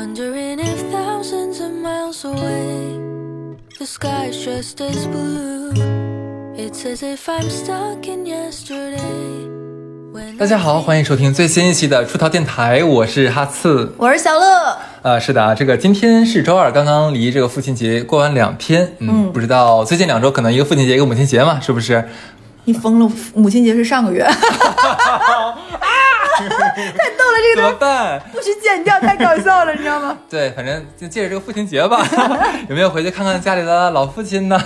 Wondering if thousands of miles away, the sky's just as blue. It's as if I'm stuck in yesterday. 大家好，欢迎收听最新一期的出逃电台，我是哈次。我是小乐，呃，是的啊，这个今天是周二，刚刚离这个父亲节过完两天，嗯，不知道最近两周可能一个父亲节一个母亲节嘛，是不是？你疯了！母亲节是上个月，啊，太逗了，这怎个东西么办？不许剪掉，太搞笑了，你知道吗？对，反正就借着这个父亲节吧，有没有回去看看家里的老父亲呢？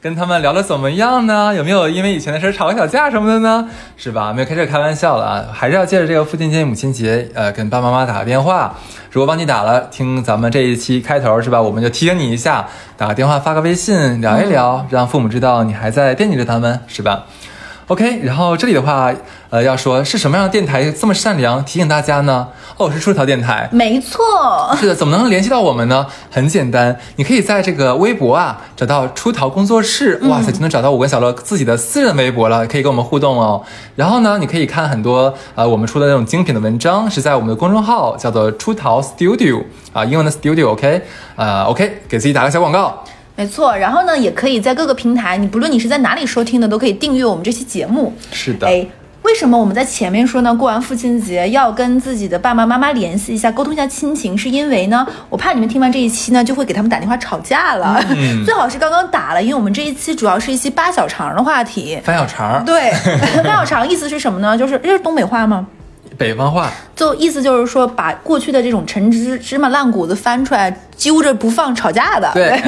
跟他们聊的怎么样呢？有没有因为以前的事儿吵个小架什么的呢？是吧？没有开这开玩笑了啊，还是要借着这个父亲节、母亲节，呃，跟爸爸妈妈打个电话。如果忘记打了，听咱们这一期开头是吧？我们就提醒你一下，打个电话、发个微信聊一聊，让父母知道你还在惦记着他们，是吧？OK，然后这里的话，呃，要说是什么样的电台这么善良，提醒大家呢？哦，是出逃电台。没错，是的，怎么能联系到我们呢？很简单，你可以在这个微博啊找到出逃工作室，哇塞，就能找到我跟小乐自己的私人微博了，可以跟我们互动哦。然后呢，你可以看很多呃我们出的那种精品的文章，是在我们的公众号叫做出逃 Studio 啊，英文的 Studio，OK，、呃，OK，给自己打个小广告。没错。然后呢，也可以在各个平台，你不论你是在哪里收听的，都可以订阅我们这期节目。是的，哎，为什么我们在前面说呢？过完父亲节要跟自己的爸爸妈妈联系一下，沟通一下亲情，是因为呢，我怕你们听完这一期呢，就会给他们打电话吵架了。嗯 最好是刚刚打了，因为我们这一期主要是一期八小肠的话题。翻小肠，对，八小肠意思是什么呢？就是这是东北话吗？北方话，就意思就是说，把过去的这种陈芝芝麻烂谷子翻出来，揪着不放，吵架的。对，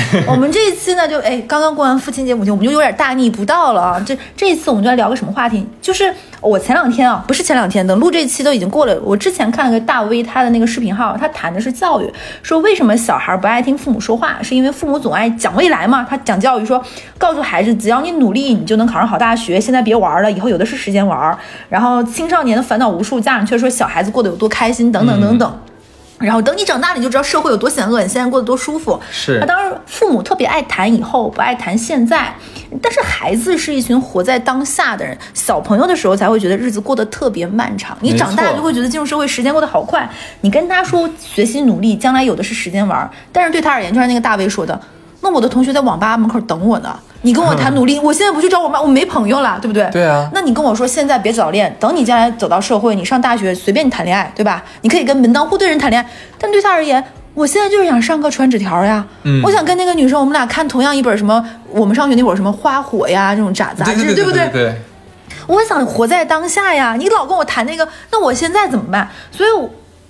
我们这一期呢，就哎，刚刚过完父亲节、母亲，我们就有点大逆不道了啊。这这一次我们就来聊个什么话题？就是我前两天啊，不是前两天，等录这期都已经过了。我之前看了个大 V 他的那个视频号，他谈的是教育，说为什么小孩不爱听父母说话，是因为父母总爱讲未来嘛。他讲教育说，告诉孩子，只要你努力，你就能考上好大学。现在别玩了，以后有的是时间玩。然后青少年的烦恼无数，家长却说小孩子过得有多开心，等等等等。然后等你长大了，你就知道社会有多险恶，你现在过得多舒服。是那当然，父母特别爱谈以后，不爱谈现在。但是孩子是一群活在当下的人，小朋友的时候才会觉得日子过得特别漫长。你长大错就会觉得进入社会时间过得好快。你跟他说学习努力，将来有的是时间玩。但是对他而言，就像那个大卫说的，那我的同学在网吧门口等我呢。你跟我谈努力，我现在不去找我妈，我没朋友了，对不对？对啊那你跟我说现在别早恋，等你将来走到社会，你上大学随便你谈恋爱，对吧？你可以跟门当户对人谈恋爱，但对他而言，我现在就是想上课传纸条呀。嗯我想跟那个女生，我们俩看同样一本什么，我们上学那会儿什么花火呀这种杂杂志，对不对对对，我想活在当下呀，你老跟我谈那个，那我现在怎么办？所以，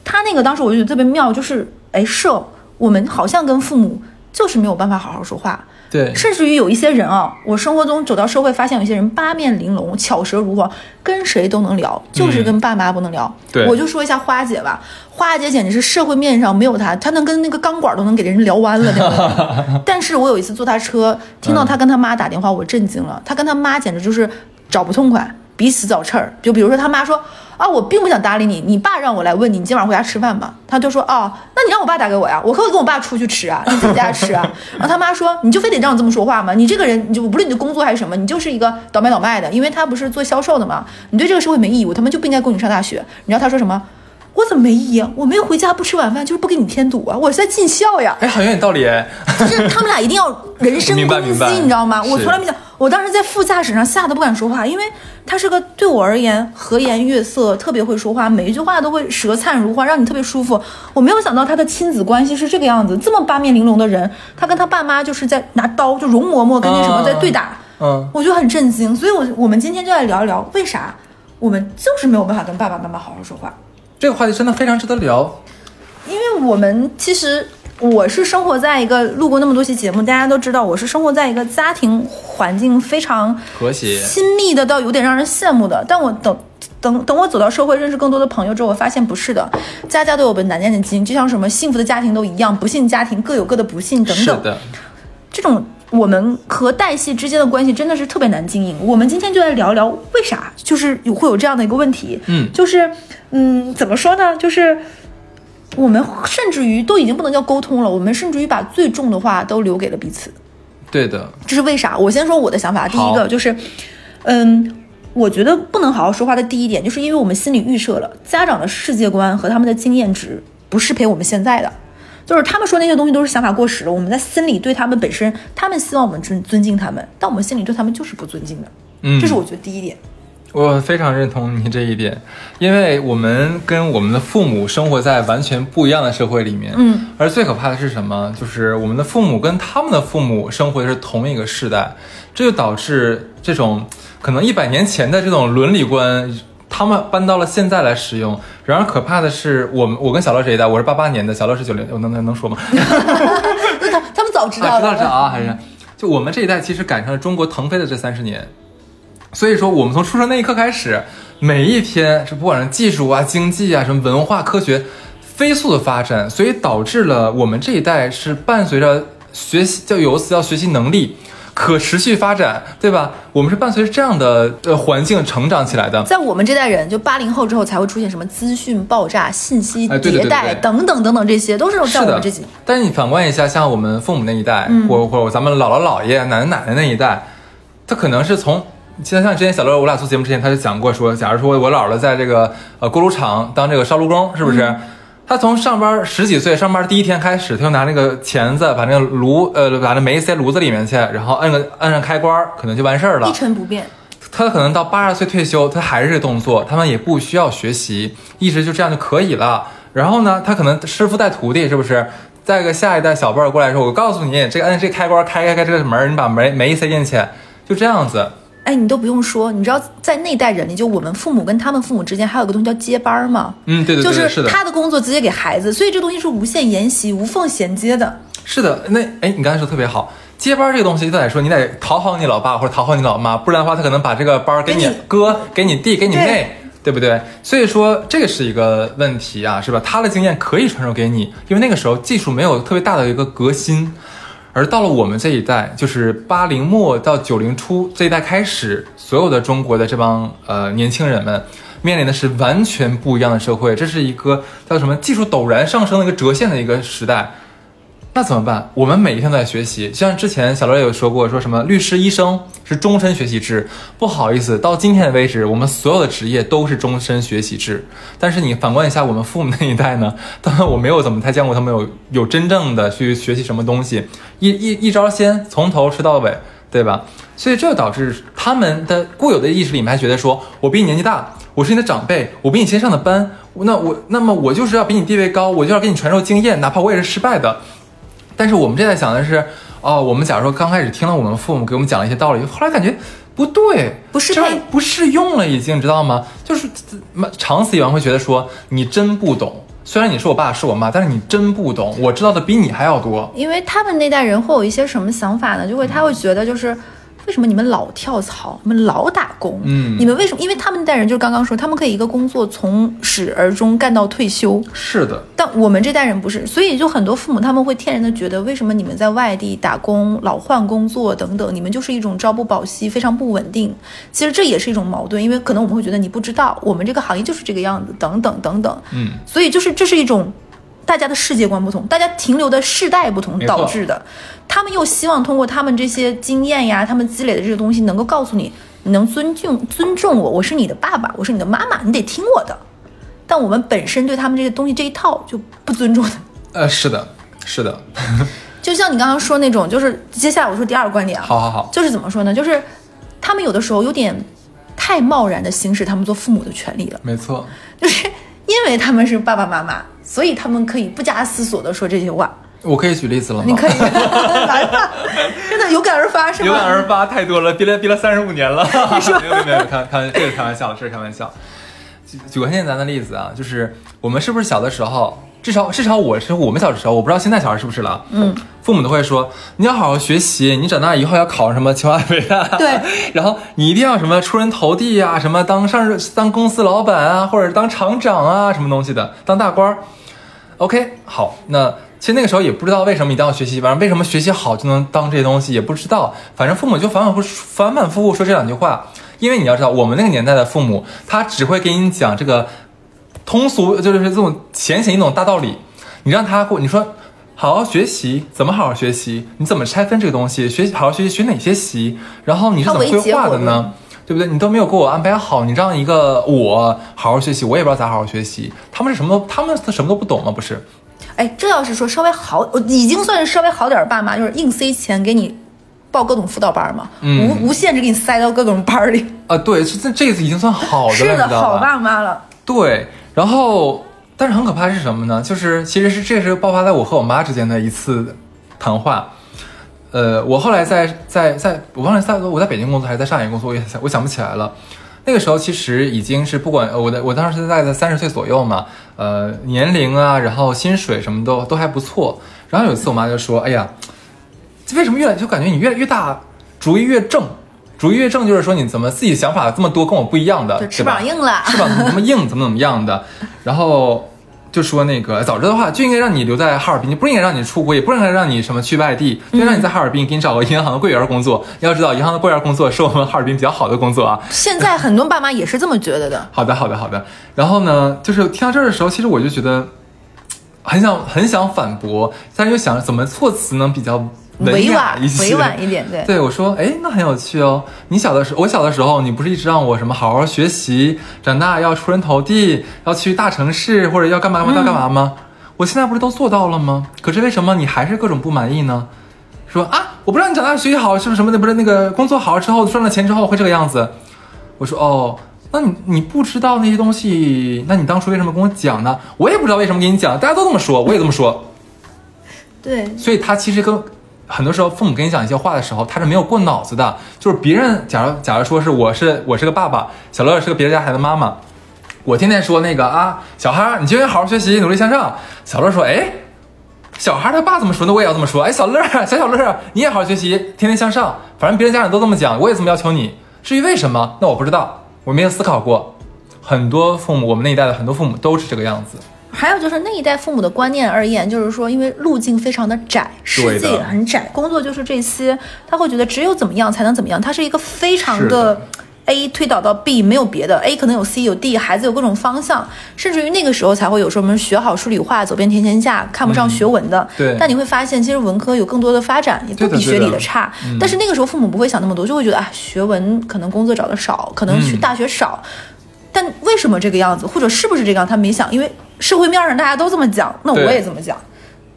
他那个当时我就觉得特别妙，就是哎，是我们好像跟父母就是没有办法好好说话，对，甚至于有一些人啊，我生活中走到社会，发现有一些人八面玲珑、巧舌如簧，跟谁都能聊，就是跟爸妈不能聊。嗯对我就说一下花姐吧，花姐简直是社会面上没有她，她能跟那个钢管都能给人聊弯了那种。但是我有一次坐她车，听到她跟她妈打电话，我震惊了，她跟她妈简直就是找不痛快。彼此找刺儿，就比如说他妈说啊，我并不想搭理你，你爸让我来问你，你今晚回家吃饭吧。他就说哦，那你让我爸打给我呀，我可以跟我爸出去吃啊，你自己家吃啊。然后他妈说，你就非得让我这么说话吗？你这个人，你就无论你的工作还是什么，你就是一个倒卖倒卖的，因为他不是做销售的嘛，你对这个社会没义务，他们就不应该供你上大学。你知道他说什么？我怎么没意义啊？我没有回家不吃晚饭，就是不给你添堵啊！我是在尽孝呀。哎，好像有点道理哎。就是他们俩一定要人身攻击，你知道吗？我是从来没想，我当时在副驾驶上吓得不敢说话，因为他是个对我而言和颜悦色，特别会说话，每一句话都会舌灿如花，让你特别舒服。我没有想到他的亲子关系是这个样子，这么八面玲珑的人，他跟他爸妈就是在拿刀，就容嬷嬷跟那什么啊在对打，嗯，我就很震惊。所以我我们今天就来聊一聊，为啥我们就是没有办法跟爸爸妈妈好好说话。这个话题真的非常值得聊。因为我们其实我是生活在一个录过那么多期节目，大家都知道我是生活在一个家庭环境非常和谐亲密的，到有点让人羡慕的。但我等等等我走到社会，认识更多的朋友之后，我发现不是的，家家都有本难念的经，就像什么幸福的家庭都一样，不幸家庭各有各的不幸等等。是的，这种我们和代系之间的关系真的是特别难经营。我们今天就来聊聊为啥，就是有会有这样的一个问题。嗯就是嗯，怎么说呢？就是我们甚至于都已经不能叫沟通了，我们甚至于把最重的话都留给了彼此。对的，这是为啥？我先说我的想法。第一个就是，嗯，我觉得不能好好说话的第一点，就是因为我们心里预设了家长的世界观和他们的经验值不适配我们现在的。就是他们说那些东西都是想法过时了，我们在心里对他们本身，他们希望我们尊尊敬他们，但我们心里对他们就是不尊敬的。嗯这是我觉得第一点。我非常认同你这一点，因为我们跟我们的父母生活在完全不一样的社会里面，嗯，而最可怕的是什么？就是我们的父母跟他们的父母生活的是同一个世代，这就导致这种可能一百年前的这种伦理观，他们搬到了现在来使用。然而可怕的是，我们我跟小乐这一代，我是八八年的，小乐是九零，我能能能说吗？那他他们早知道啊，知道知道啊，还是就我们这一代其实赶上了中国腾飞的这三十年，所以说我们从出生那一刻开始，每一天是不管是技术啊、经济啊、什么文化、科学飞速的发展，所以导致了我们这一代是伴随着学习，叫有个词叫学习能力。可持续发展，对吧？我们是伴随着这样的呃环境成长起来的。在我们这代人，就八零后之后才会出现什么资讯爆炸、信息迭代对等等等等，这些都是在我们这几。，但是你反观一下，像我们父母那一代，嗯或或者咱们姥姥姥爷、奶奶奶奶那一代，他可能是从。像像之前小乐我俩做节目之前，他就讲过说，假如说我姥姥在这个呃锅炉厂当这个烧炉工，是不是？嗯他从上班十几岁上班第一天开始，他就拿那个钳子把那个炉呃把那煤塞炉子里面去，然后摁个摁上开关，可能就完事儿了一。成不变。他可能到八十岁退休，他还是这个动作，他们也不需要学习，一直就这样就可以了。然后呢，他可能师傅带徒弟，是不是？再一个下一代小辈儿过来说，我告诉你，这个摁这开关开开开这个门，你把煤煤塞进去，就这样子。哎，你都不用说，你知道在那代人里，就我们父母跟他们父母之间还有个东西叫接班儿吗？嗯，对对对，就是，他的工作直接给孩子，所以这东西是无限沿袭、无缝衔接的。是的。那哎，你刚才说特别好，接班儿这个东西，就得说你得讨好你老爸或者讨好你老妈，不然的话，他可能把这个班儿给你哥、给你弟、给你对妹。对不对？所以说这个是一个问题啊，是吧？他的经验可以传授给你，因为那个时候技术没有特别大的一个革新，而到了我们这一代，就是八零末到九零初这一代开始，所有的中国的这帮呃年轻人们面临的是完全不一样的社会，这是一个叫什么技术陡然上升的一个折线的一个时代。那怎么办？我们每一天都在学习，像之前小乐也有说过，说什么律师、医生是终身学习制。不好意思，到今天为止，我们所有的职业都是终身学习制。但是你反观一下我们父母那一代呢？当然我没有怎么太见过他们有有真正的去学习什么东西，一一一招鲜，从头吃到尾，对吧？所以这就导致他们的固有的意识里面还觉得说，我比你年纪大，我是你的长辈，我比你先上的班，那我那么我就是要比你地位高，我就要给你传授经验，哪怕我也是失败的。但是我们这代想的是，哦，我们假如说刚开始听了我们父母给我们讲了一些道理，后来感觉不对，不适配这玩意儿不适用了，已经知道吗？就是呃长此以往会觉得说你真不懂。虽然你是我爸是我妈，但是你真不懂，我知道的比你还要多。因为他们那代人会有一些什么想法呢？就会他会觉得就是。为什么你们老跳槽，你们老打工？嗯你们为什么？因为他们那代人就是刚刚说，他们可以一个工作从始而终干到退休，是的，但我们这代人不是，所以就很多父母他们会天然的觉得，为什么你们在外地打工、老换工作等等，你们就是一种朝不保夕，非常不稳定。其实这也是一种矛盾，因为可能我们会觉得你不知道，我们这个行业就是这个样子，等等等等。嗯，所以就是这是一种大家的世界观不同，大家停留的世代不同导致的。他们又希望通过他们这些经验呀，他们积累的这些东西，能够告诉你，你能尊敬尊重我，我是你的爸爸，我是你的妈妈，你得听我的。但我们本身对他们这些东西这一套就不尊重的。呃，是的，是的，就像你刚刚说那种，就是接下来我说第二个观点啊，好好好，就是怎么说呢？就是他们有的时候有点太贸然的行使他们做父母的权利了，没错，就是因为他们是爸爸妈妈，所以他们可以不加思索的说这些话。我可以举例子了吗？你可以 来吧，真的有感而发是吗？有感而发太多了，憋了憋了三十五年了。没有没有没有，开开玩这个开玩笑，这是开玩笑。举举个很简单的例子啊，就是我们是不是小的时候，至少至少我是我们小的时候，我不知道现在小孩是不是了。嗯，父母都会说你要好好学习，你长大以后要考什么清华北大。对，然后你一定要什么出人头地啊，什么当上当公司老板啊，或者当厂长啊，什么东西的，当大官儿。OK，好，那其实那个时候也不知道为什么一定要学习，反正为什么学习好就能当这些东西也不知道，反正父母就反反复反反复复说这两句话，因为你要知道，我们那个年代的父母，他只会给你讲这个通俗，就是这种浅显易懂大道理，你让他过，你说。好好学习，怎么好好学习？你怎么拆分这个东西？学习好好学习，学哪些习？然后你是怎么规划的呢？对不对？你都没有给我安排好，你让一个我好好学习，我也不知道咋好好学习。他们是什么都，他们什么都不懂吗？不是？哎，这要是说稍微好，我已经算是稍微好点儿的爸妈，就是硬塞钱给你报各种辅导班嘛，嗯无无限制给你塞到各种班儿里，啊，对，是这这次已经算好的了，是的，好爸妈了。对，然后但是很可怕是什么呢？就是其实是这是爆发在我和我妈之间的一次谈话。呃，我后来在在在，我忘了在我在北京工作还是在上海工作，我也想我想不起来了。那个时候其实已经是不管我的我当时在在三十岁左右嘛，呃年龄啊，然后薪水什么都都还不错。然后有一次我妈就说：“哎呀，为什么越来就感觉你越越大，主意越正，主义越正，就是说你怎么自己想法这么多，跟我不一样的，就翅膀硬了，翅膀怎么怎么硬，怎么怎么样的，然后就说那个早知道的话就应该让你留在哈尔滨，就不应该让你出国，也不应该让你什么去外地，就让你在哈尔滨给你找个银行的柜员工作。要知道，银行的柜员工作是我们哈尔滨比较好的工作啊。现在很多爸妈也是这么觉得的。好的，好的，好的。然后呢，就是听到这儿的时候，其实我就觉得很想很想反驳，但是又想怎么措辞能比较文委婉一些，委婉一点对对我说，哎，那很有趣哦。你小的时候，我小的时候，你不是一直让我什么好好学习，长大要出人头地，要去大城市，或者要干嘛干嘛要干嘛吗？我现在不是都做到了吗？可是为什么你还是各种不满意呢？说啊，我不知道你长大学习好，是不是什么的？不是那个工作好之后赚了钱之后会这个样子？我说哦，那你你不知道那些东西，那你当初为什么跟我讲呢？我也不知道为什么跟你讲，大家都这么说，我也这么说。对，所以他其实跟很多时候父母跟你讲一些话的时候，他是没有过脑子的。就是别人假如假如说是我是我是个爸爸，小乐是个别人家孩子妈妈，我天天说那个啊，小孩儿你就应该好好学习，努力向上。小乐说，哎，小孩儿他爸怎么说，那我也要这么说。哎，小乐小小乐你也好好学习，天天向上。反正别人家长都这么讲，我也这么要求你。至于为什么，那我不知道，我没有思考过。很多父母，我们那一代的很多父母都是这个样子。还有就是那一代父母的观念而言，就是说，因为路径非常的窄，世界也很窄，工作就是这些，他会觉得只有怎么样才能怎么样，他是一个非常是的。A 推导到 B 没有别的，A 可能有 C 有 D，孩子有各种方向，甚至于那个时候才会有说我们学好数理化，走遍天天下，看不上学文的。对。但你会发现，其实文科有更多的发展，也不比学理的。差。嗯。但是那个时候父母不会想那么多，就会觉得啊，学文可能工作找的少，可能去嗯大学少。但为什么这个样子，或者是不是这个样，他没想，因为社会面上大家都这么讲，那我也这么讲。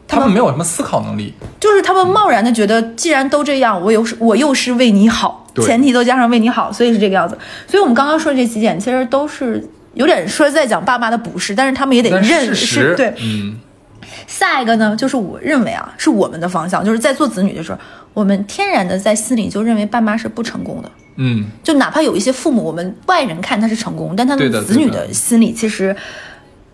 他们没有什么思考能力。就是他们贸然的觉得，既然都这样，我又是我又是为你好，前提都加上为你好，所以是这个样子。所以我们刚刚说的这几点，其实都是有点说在讲爸妈的不是，但是他们也得认识是对。嗯，下一个呢，就是我认为啊，是我们的方向，就是在做子女的时候，我们天然的在心里就认为爸妈是不成功的。嗯，就哪怕有一些父母，我们外人看他是成功，但他对的子女的的心里其实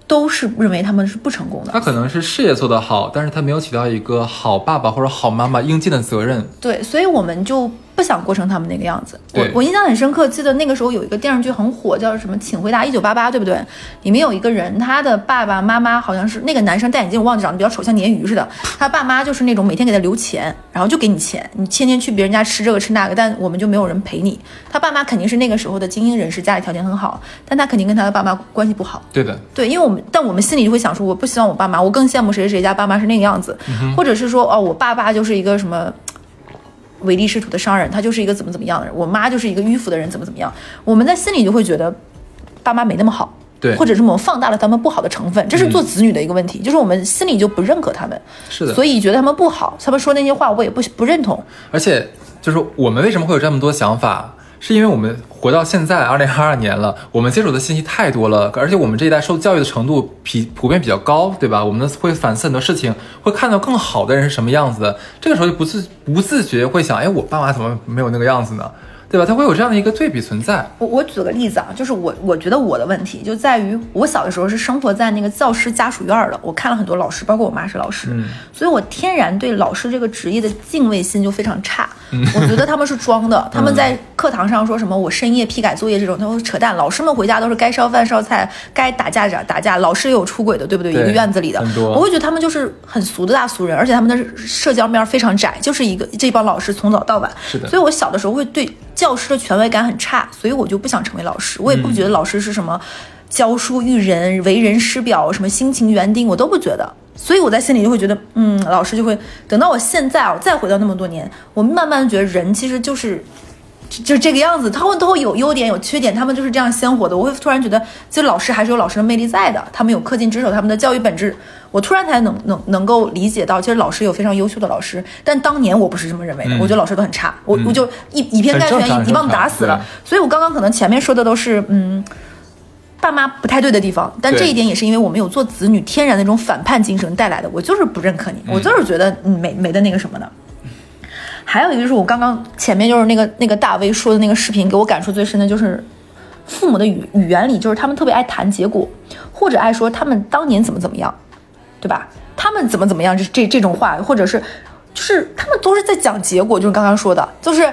都是认为他们是不成功的。他可能是事业做得好，但是他没有起到一个好爸爸或者好妈妈应尽的责任。对，所以我们就不想过成他们那个样子。我我印象很深刻，记得那个时候有一个电视剧很火，叫什么《请回答一九八八》，对不对？里面有一个人，他的爸爸妈妈好像是那个男生戴眼镜，我忘记长得比较丑，像鲶鱼似的。他爸妈就是那种每天给他留钱，然后就给你钱，你天天去别人家吃这个吃那个，但我们就没有人陪你。他爸妈肯定是那个时候的精英人士，家里条件很好，但他肯定跟他的爸妈关系不好。对的，对，因为我们，但我们心里就会想说，我不希望我爸妈，我更羡慕谁谁谁家爸妈是那个样子，或者是说，哦，我爸爸就是一个什么唯利是图的商人，他就是一个怎么怎么样的人，我妈就是一个迂腐的人，怎么怎么样，我们在心里就会觉得爸妈没那么好。对或者是我们放大了他们不好的成分，这是做子女的一个问题，就是我们心里就不认可他们，是的。所以觉得他们不好，他们说那些话我也不不认同。而且就是我们为什么会有这么多想法，是因为我们活到现在二零二二年了，我们接触的信息太多了，而且我们这一代受教育的程度比普遍比较高，对吧？我们会反思很多事情，会看到更好的人是什么样子的，这个时候就不自不自觉会想，哎，我爸妈怎么没有那个样子呢？对吧？他会有这样的一个对比存在。我我举个例子啊，就是我我觉得我的问题就在于我小的时候是生活在那个教师家属院儿的，我看了很多老师，包括我妈是老师，嗯所以我天然对老师这个职业的敬畏心就非常差。我觉得他们是装的，他们在课堂上说什么我深夜批改作业这种，他们扯淡。老师们回家都是该烧饭烧菜，该打架打打架，老师也有出轨的，对不对？对一个院子里的我会觉得他们就是很俗的大俗人，而且他们的社交面非常窄，就是一个这帮老师从早到晚。是的所以我小的时候会对教师的权威感很差，所以我就不想成为老师，我也不觉得老师是什么教书育人、为人师表、什么辛勤园丁，我都不觉得。所以我在心里就会觉得，嗯，老师就会等到我现在啊，我再回到那么多年，我慢慢觉得人其实就是就就这个样子，他们都会有优点有缺点，他们就是这样鲜活的。我会突然觉得，其实老师还是有老师的魅力在的，他们有恪尽职守，他们的教育本质，我突然才能能能够理解到，其实老师有非常优秀的老师，但当年我不是这么认为的，嗯我觉得老师都很差，我我就一以偏概全，一一棒打死了。所以我刚刚可能前面说的都是嗯。爸妈不太对的地方，但这一点也是因为我们有做子女天然的那种反叛精神带来的。我就是不认可你，我就是觉得你没没的那个什么的。还有一个就是我刚刚前面就是那个那个大 V 说的那个视频，给我感触最深的就是父母的语语言里，就是他们特别爱谈结果，或者爱说他们当年怎么怎么样，对吧？他们怎么怎么样，这这这种话，或者是就是他们都是在讲结果，就是刚刚说的，就是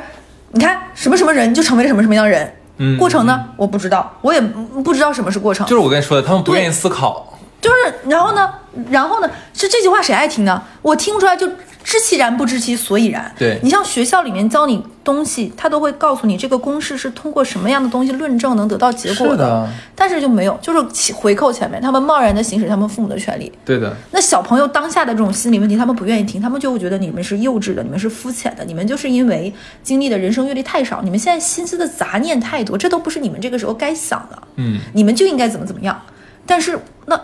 你看什么什么人就成为了什么什么样的人，嗯。过程呢？我不知道，我也不知道什么是过程，就是我跟你说的，他们不愿意思考。就是，然后呢，然后呢，是这句话谁爱听呢？我听不出来，就知其然不知其所以然。对你像学校里面教你东西，他都会告诉你这个公式是通过什么样的东西论证能得到结果是的但是就没有，就是起回扣前面，他们贸然的行使他们父母的权利。对的，那小朋友当下的这种心理问题，他们不愿意听，他们就会觉得你们是幼稚的，你们是肤浅的，你们就是因为经历的人生阅历太少，你们现在心思的杂念太多，这都不是你们这个时候该想的。嗯，你们就应该怎么怎么样。但是那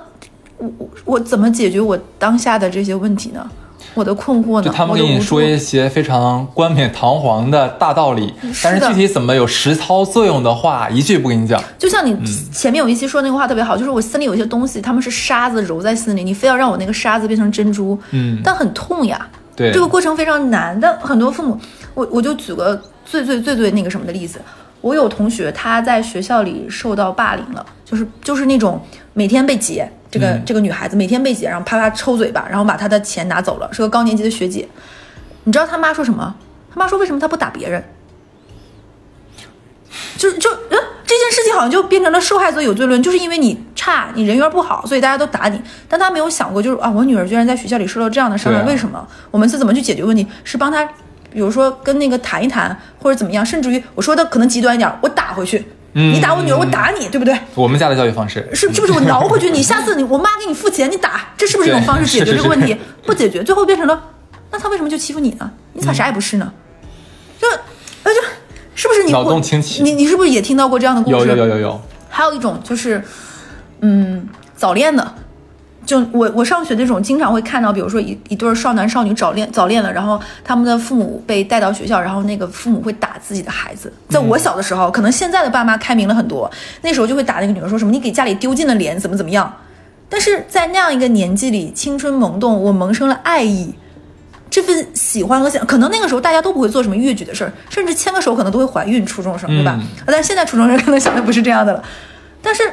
我我我怎么解决我当下的这些问题呢？我的困惑呢？就他们给你说一些非常冠冕堂皇的大道理，但是具体怎么有实操作用的话，一句不跟你讲。就像你嗯前面有一期说那个话特别好，就是我心里有一些东西，他们是沙子揉在心里，你非要让我那个沙子变成珍珠，嗯但很痛呀。对这个过程非常难，但很多父母，我我就举个最最最最那个什么的例子，我有同学他在学校里受到霸凌了，就是就是那种每天被劫，这个、嗯这个女孩子每天被劫，然后啪啪抽嘴巴，然后把她的钱拿走了，是个高年级的学姐。你知道他妈说什么？他妈说为什么他不打别人？就就嗯，这件事情好像就变成了受害者有罪论，就是因为你差，你人缘不好，所以大家都打你。但他没有想过，就是啊，我女儿居然在学校里受到这样的伤害，啊为什么？我们是怎么去解决问题？是帮她，比如说跟那个谈一谈，或者怎么样，甚至于我说的可能极端一点，我打回去，嗯你打我女儿，我打你，对不对？我们家的教育方式是是不是我挠回去？你下次你 我妈给你付钱，你打，这是不是一种方式解决这个问题是？不解决，最后变成了，那他为什么就欺负你呢？你咋啥也不是呢？就那就是不是你脑洞清奇你你是不是也听到过这样的故事？有有有有有，还有一种就是，嗯，早恋的。就我我上学那种，经常会看到，比如说一一对儿少男少女早恋早恋了，然后他们的父母被带到学校，然后那个父母会打自己的孩子。在我小的时候，可能现在的爸妈开明了很多，那时候就会打那个女儿，说什么你给家里丢尽了脸，怎么怎么样。但是在那样一个年纪里，青春萌动，我萌生了爱意，这份喜欢和想，可能那个时候大家都不会做什么越矩的事儿，甚至牵个手可能都会怀孕，初中生对吧？嗯但是现在初中生可能想的不是这样的了。但是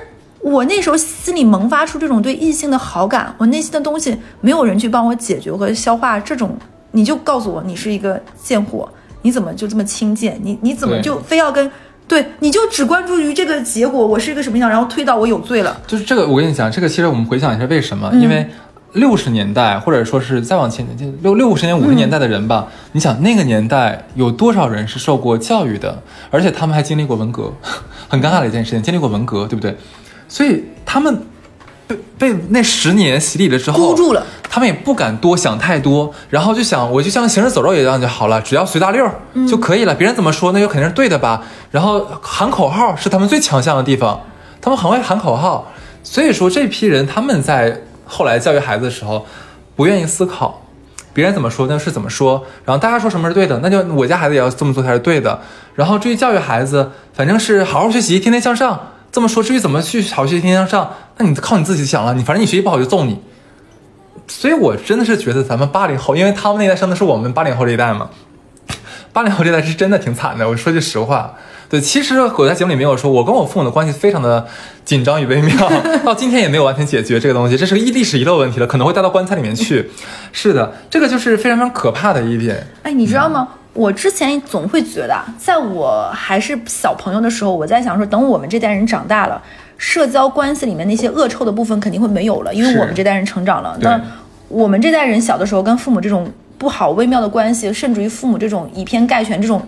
我那时候心里萌发出这种对异性的好感，我内心的东西没有人去帮我解决和消化，这种你就告诉我你是一个贱货，你怎么就这么轻贱？你你怎么就非要跟对，你就只关注于这个结果，我是一个什么样，然后推到我有罪了。就是这个，我跟你讲，这个其实我们回想一下为什么？嗯因为六十年代或者说是再往前就六六十年五十年代的人吧，你想那个年代有多少人是受过教育的，而且他们还经历过文革，很尴尬的一件事情，经历过文革，对不对？所以他们被被那十年洗礼了之后，箍住了。他们也不敢多想太多，然后就想，我就像行尸走肉一样就好了，只要随大溜就可以了。别人怎么说，那就肯定是对的吧？然后喊口号是他们最强项的地方，他们很会喊口号。所以说，这批人他们在后来教育孩子的时候，不愿意思考，别人怎么说那是怎么说，然后大家说什么是对的，那就我家孩子也要这么做才是对的。然后至于教育孩子，反正是好好学习，天天向上。这么说，至于怎么去好好学习，天天向上，那你靠你自己想了。你反正你学习不好就揍你。所以我真的是觉得咱们八零后，因为他们那一代生的是我们八零后这一代嘛，八零后这一代是真的挺惨的。我说句实话，对，其实我在节目里没有说，我跟我父母的关系非常的紧张与微妙，到今天也没有完全解决这个东西，这是个历史遗留问题了，可能会带到棺材里面去。是的，这个就是非常非常可怕的一点。哎，你知道吗？我之前总会觉得啊，在我还是小朋友的时候，我在想说，等我们这代人长大了，社交关系里面那些恶臭的部分肯定会没有了，因为我们这代人成长了。那我们这代人小的时候跟父母这种不好微妙的关系，甚至于父母这种以偏概全这种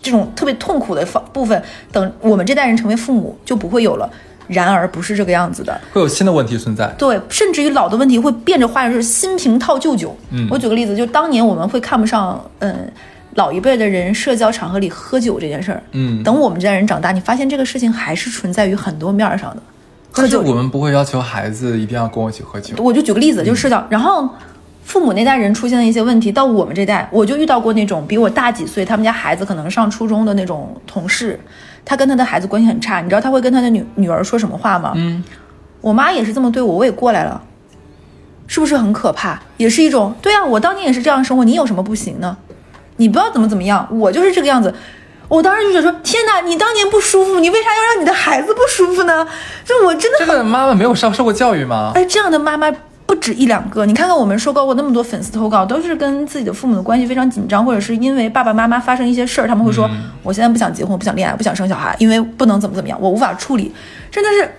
这种特别痛苦的方部分，等我们这代人成为父母就不会有了。然而不是这个样子的，会有新的问题存在，对，甚至于老的问题会变着花样，就是新瓶套旧酒。嗯我举个例子，就当年我们会看不上，嗯，老一辈的人社交场合里喝酒这件事儿，嗯，等我们这代人长大，你发现这个事情还是存在于很多面儿上的。喝酒我们不会要求孩子一定要跟我一起喝酒。我就举个例子，就是社交，然后父母那代人出现的一些问题，到我们这代，我就遇到过那种比我大几岁，他们家孩子可能上初中的那种同事，他跟他的孩子关系很差，你知道他会跟他的女女儿说什么话吗？嗯，我妈也是这么对我，我也过来了，是不是很可怕？也是一种对啊，我当年也是这样生活，你有什么不行呢？你不要怎么怎么样，我就是这个样子。我当时就觉得说，天哪，你当年不舒服，你为啥要让你的孩子不舒服呢？就我真的这个妈妈没有上受过教育吗？哎，这样的妈妈不止一两个。你看看我们收到过那么多粉丝投稿，都是跟自己的父母的关系非常紧张，或者是因为爸爸妈妈发生一些事儿，他们会说：“我现在不想结婚，我不想恋爱，不想生小孩，因为不能怎么怎么样，我无法处理。”真的是，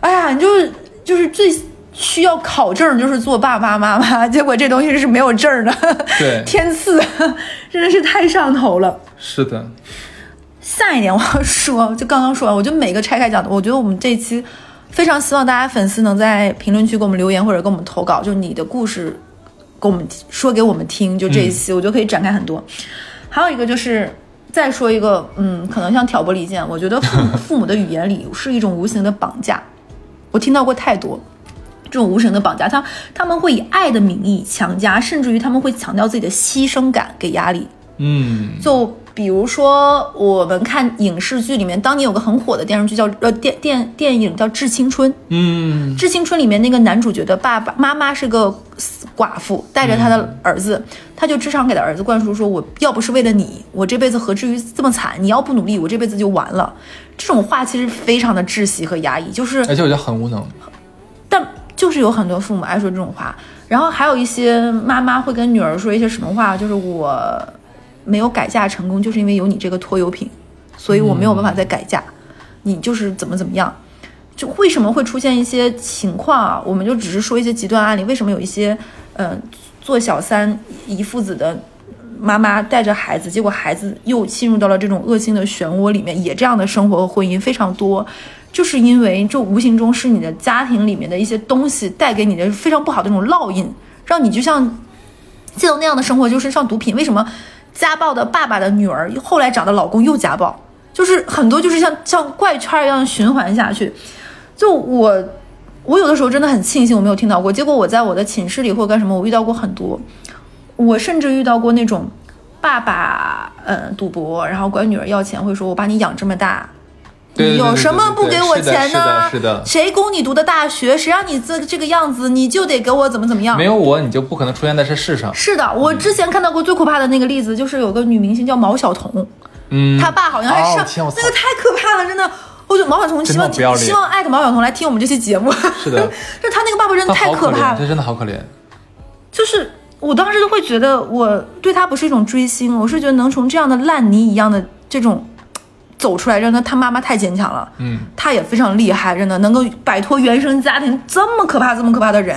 哎呀，你就是就是最需要考证，就是做爸爸妈妈，结果这东西是没有证儿的，对 天赐，真的是太上头了。是的，下一点我要说，就刚刚说完，我就每个拆开讲的，我觉得我们这一期非常希望大家粉丝能在评论区给我们留言或者给我们投稿，就你的故事给我们说给我们听，就这一期、我觉得可以展开很多。还有一个就是再说一个，嗯，可能像挑拨离间，我觉得父母父母的语言里是一种无形的绑架，我听到过太多。这种无神的绑架，他他们会以爱的名义强加，甚至于他们会强调自己的牺牲感给压力。嗯，就比如说，我们看影视剧里面，当年有个很火的电视剧叫呃电电电影叫《致青春》。嗯，《致青春》里面那个男主角的爸爸妈妈是个寡妇，带着他的儿子，他就时常给他儿子灌输说：“我要不是为了你，我这辈子何至于这么惨？你要不努力，我这辈子就完了。”这种话其实非常的窒息和压抑，就是而且我觉得很无能。就是有很多父母爱说这种话，然后还有一些妈妈会跟女儿说一些什么话，就是我没有改嫁成功，就是因为有你这个拖油瓶，所以我没有办法再改嫁，你就是怎么怎么样。就为什么会出现一些情况啊？我们就只是说一些极端案例。为什么有一些，嗯、做小三一父子的妈妈带着孩子，结果孩子又进入到了这种恶性的漩涡里面，也这样的生活和婚姻非常多，就是因为这无形中是你的家庭里面的一些东西带给你的非常不好的那种烙印，让你就像记得那样的生活就是像毒品。为什么家暴的爸爸的女儿后来找的老公又家暴？就是很多就是像像怪圈一样循环下去。就我，我有的时候真的很庆幸我没有听到过。结果我在我的寝室里或干什么，我遇到过很多。我甚至遇到过那种爸爸呃赌博，然后管女儿要钱，会说我把你养这么大。你有什么不给我钱是的呢？是的谁供你读的大学？谁让你这这个样子？你就得给我怎么怎么样？没有我，你就不可能出现在这世上。是的，我之前看到过最可怕的那个例子，就是有个女明星叫毛晓彤，嗯，她爸好像还哦上、那个太可怕了，真的。我就毛晓彤希望希望艾特毛晓彤来听我们这期节目。是的 就她那个爸爸真的太可怕了这，真的好可怜。就是我当时就会觉得，我对他不是一种追星，我是觉得能从这样的烂泥一样的这种走出来，让他他妈妈太坚强了，嗯，他也非常厉害，真的能够摆脱原生家庭这么可怕、这么可怕的人，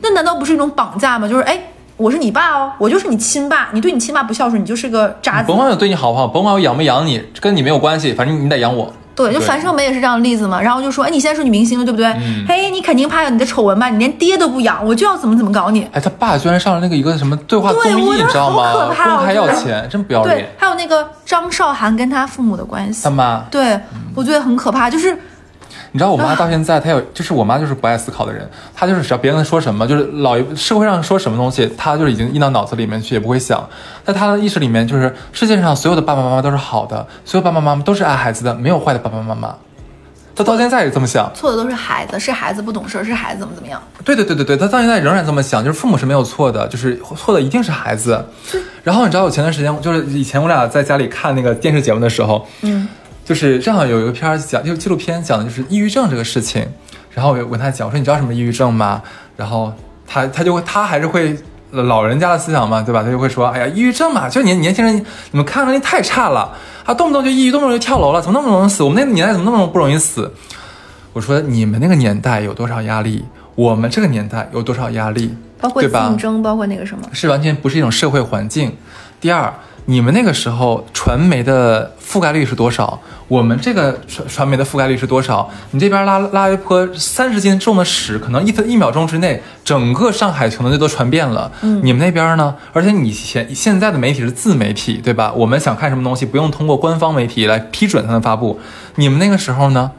那难道不是一种绑架吗？就是哎。我是你爸哦，我就是你亲爸，你对你亲爸不孝顺，你就是个渣子甭。管我对你好不好，甭管我养没养你，跟你没有关系，反正你得养我。对，就樊胜美也是这样的例子嘛。然后就说，哎，你现在是女明星了，对不对？嗯嘿，你肯定怕有你的丑闻吧？你连爹都不养，我就要怎么怎么搞你。哎，他爸居然上了那个一个什么对话综艺，你知道吗？好可怕公开要我觉得钱，真不要对。，还有那个张韶涵跟他父母的关系他，妈，对我觉得很可怕，就是你知道我妈到现在，她有就是我妈就是不爱思考的人，她就是只要别人说什么，就是老一社会上说什么东西，她就是已经印到脑子里面去，也不会想。在她的意识里面，就是世界上所有的爸爸妈妈都是好的，所有爸爸妈妈都是爱孩子的，没有坏的爸爸妈妈。她到现在也这么想。错的都是孩子，是孩子不懂事儿，是孩子怎么怎么样。对对对对对，她到现在仍然这么想，就是父母是没有错的，就是错的一定是孩子。然后你知道，我前段时间就是以前我俩在家里看那个电视节目的时候，嗯，就是正好有一个片儿讲，就纪录片讲的就是抑郁症这个事情。然后我跟他讲，我说你知道什么抑郁症吗？然后他他就会他还是会老人家的思想嘛，对吧？他就会说，哎呀，抑郁症嘛，就年年轻人你们看能力太差了啊，动不动就抑郁，动不动就跳楼了，怎么那么容易死？我们那个年代怎么那么不容易死？我说你们那个年代有多少压力？我们这个年代有多少压力？包括竞争，包括那个什么，是完全不是一种社会环境。第二，你们那个时候传媒的覆盖率是多少？我们这个传传媒的覆盖率是多少？你这边拉拉一泼三十斤重的屎，可能一分一秒钟之内，整个上海可能就都传遍了。嗯，你们那边呢？而且你现现在的媒体是自媒体，对吧？我们想看什么东西，不用通过官方媒体来批准才能发布。你们那个时候呢？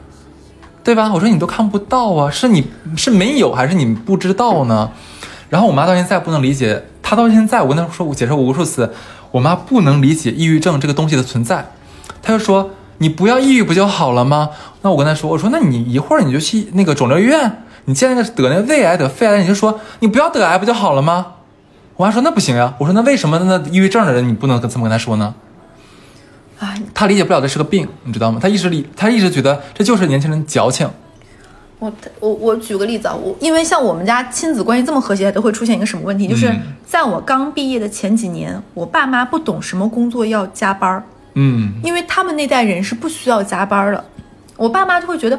对吧？我说你都看不到啊，是你是没有还是你不知道呢？然后我妈到现在不能理解，她到现在我跟她说，我解释过无数次，我妈不能理解抑郁症这个东西的存在。她就说你不要抑郁不就好了吗？那我跟她说，我说那你一会儿你就去那个肿瘤医院，你见那个得那胃癌得肺癌，你就说你不要得癌不就好了吗？我妈说那不行呀。我说那为什么那抑郁症的人你不能跟这么跟他说呢？哎，她理解不了这是个病，你知道吗？她一直理，她一直觉得这就是年轻人矫情。我我我举个例子啊，我因为像我们家亲子关系这么和谐，都会出现一个什么问题？就是嗯在我刚毕业的前几年，我爸妈不懂什么工作要加班儿，嗯，因为他们那代人是不需要加班儿的。我爸妈就会觉得，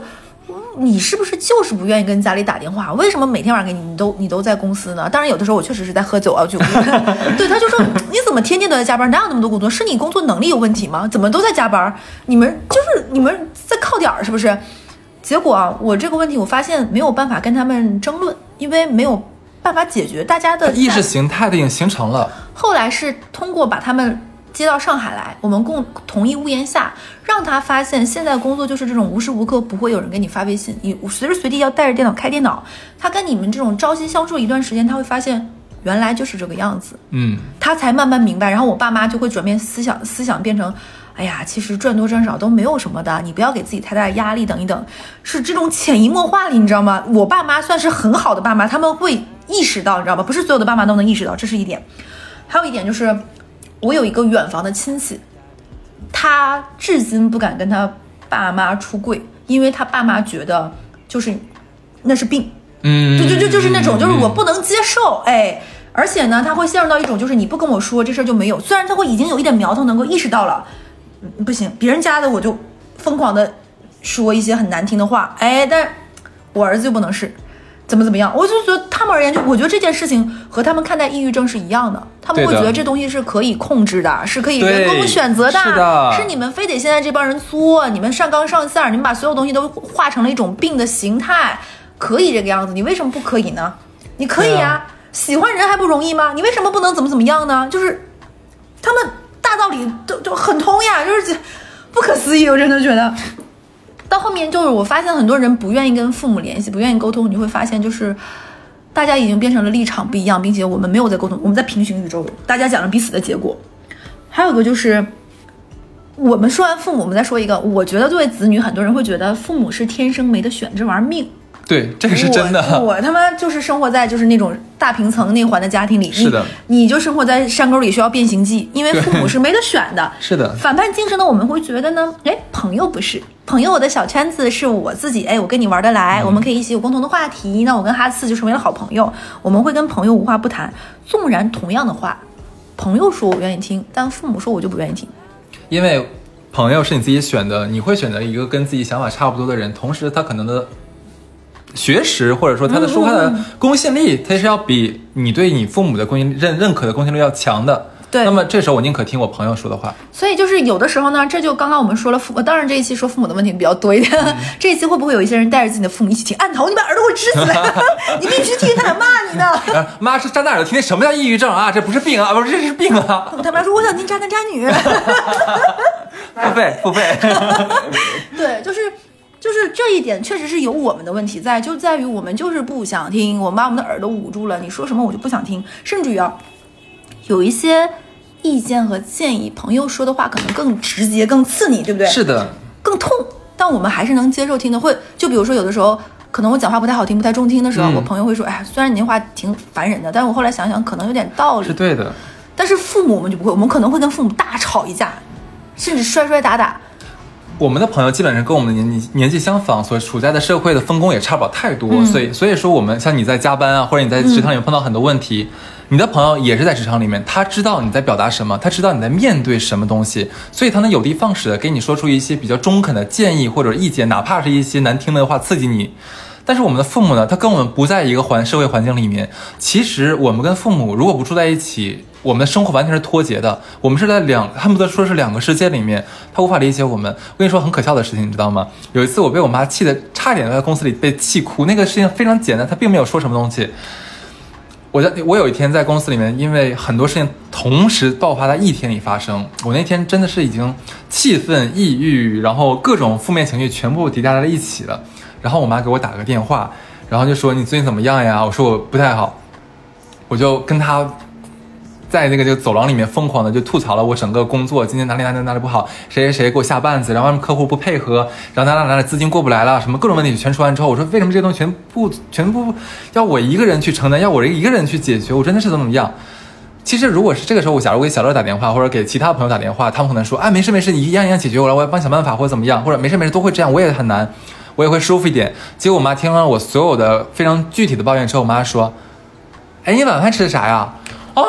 嗯你是不是就是不愿意跟家里打电话？为什么每天晚上给你你都你都在公司呢？当然有的时候我确实是在喝酒啊，就 对他就说你怎么天天都在加班？哪有那么多工作？是你工作能力有问题吗？怎么都在加班？你们就是你们在靠点儿是不是？结果啊，我这个问题我发现没有办法跟他们争论，因为没有办法解决大家的意识形态的已经形成了。后来是通过把他们接到上海来，我们共同一屋檐下，让他发现现在工作就是这种无时无刻不会有人给你发微信，你随时随地要带着电脑开电脑。他跟你们这种朝夕相处一段时间，他会发现原来就是这个样子，嗯，他才慢慢明白。然后我爸妈就会转变思想，思想变成。哎呀，其实赚多赚少都没有什么的，你不要给自己太大的压力。等一等，是这种潜移默化里，你知道吗？我爸妈算是很好的爸妈，他们会意识到，你知道吧？不是所有的爸妈都能意识到，这是一点。还有一点就是，我有一个远房的亲戚，他至今不敢跟他爸妈出柜，因为他爸妈觉得就是那是病，嗯，就就就就是那种，就是我不能接受，哎，而且呢，他会陷入到一种，就是你不跟我说这事儿就没有，虽然他会已经有一点苗头，能够意识到了，嗯不行，别人家的我就疯狂的说一些很难听的话，哎，但我儿子就不能是。怎么怎么样？我就觉得他们而言，就我觉得这件事情和他们看待抑郁症是一样的，他们会觉得这东西是可以控制的，是可以对人工选择的，是的是你们非得现在这帮人作，你们上纲上线儿，你们把所有东西都化成了一种病的形态，可以这个样子，你为什么不可以呢？你可以啊喜欢人还不容易吗？你为什么不能怎么怎么样呢？就是他们大道理都都很通呀，就是不可思议，我真的觉得。到后面就是我发现很多人不愿意跟父母联系，不愿意沟通，你会发现就是大家已经变成了立场不一样，并且我们没有在沟通，我们在平行宇宙，大家讲了彼此的结果。还有一个就是，我们说完父母，我们再说一个，我觉得作为子女，很多人会觉得父母是天生没得选，这玩意儿命。对，这个是真的。我我他妈就是生活在就是那种大平层内环的家庭里，是的你，你就生活在山沟里需要变形记，因为父母是没得选的。是的反叛精神呢，我们会觉得呢，哎，朋友不是朋友，我的小圈子是我自己，哎，我跟你玩得来，嗯我们可以一起有共同的话题，那我跟哈次就成为了好朋友，我们会跟朋友无话不谈，纵然同样的话，朋友说我愿意听，但父母说我就不愿意听。因为朋友是你自己选的，你会选择一个跟自己想法差不多的人，同时他可能的学识或者说他的说话的公信力，他是要比你对你父母的公信认认可的公信力要强的。对那么这时候我宁可听我朋友说的话。所以就是有的时候呢，这就刚刚我们说了父，当然这一期说父母的问题比较多一点。这一期会不会有一些人带着自己的父母一起听？按头，你把耳朵给我支起来，你必须听，他俩骂你呢。啊 妈是站那耳朵，听听什么叫抑郁症啊？这不是病啊，不是这是病啊！他妈说我想听渣男渣女。付费付费。对，就是就是这一点确实是有我们的问题在，就在于我们就是不想听，我们把我们的耳朵捂住了，你说什么我就不想听，甚至于啊，有一些意见和建议，朋友说的话可能更直接、更刺你，对不对？是的，更痛，但我们还是能接受听的。会就比如说有的时候。可能我讲话不太好听，不太中听的时候，嗯我朋友会说：“哎，虽然你那话挺烦人的，但是我后来想想，可能有点道理是。对的。”但是父母我们就不会，我们可能会跟父母大吵一架，甚至摔摔打打。我们的朋友基本上跟我们的年纪年纪相仿，所处在的社会的分工也差不了太多，嗯所以所以说我们像你在加班啊，或者你在职场里面碰到很多问题，你的朋友也是在职场里面，他知道你在表达什么，他知道你在面对什么东西，所以他能有的放矢的给你说出一些比较中肯的建议或者意见，哪怕是一些难听的话刺激你。但是我们的父母呢，他跟我们不在一个环社会环境里面。其实我们跟父母如果不住在一起，我们的生活完全是脱节的。我们是在两恨不得说是两个世界里面，他无法理解我们。我跟你说很可笑的事情，你知道吗？有一次我被我妈气的差点在公司里被气哭，那个事情非常简单，她并没有说什么东西。我在我有一天在公司里面，因为很多事情同时爆发在一天里发生，我那天真的是已经气愤、抑郁，然后各种负面情绪全部叠加在了一起了。然后我妈给我打个电话，然后就说你最近怎么样呀？我说我不太好，我就跟她在那个就走廊里面疯狂的就吐槽了我整个工作今天哪里哪里哪里不好，谁谁谁给我下绊子，然后客户不配合，然后哪哪哪里资金过不来了，什么各种问题全说完之后，我说为什么这些东西全部全部要我一个人去承担，要我一个人去解决，我真的是怎么怎么样？其实如果是这个时候，我假如给小乐打电话，或者给其他朋友打电话，他们可能说，哎，没事没事，你一样一样解决我来，我要帮你想办法或者怎么样，或者没事没事都会这样，我也很难，我也会舒服一点。结果我妈听了我所有的非常具体的抱怨之后，我妈说，哎，你晚饭吃的啥呀？啊、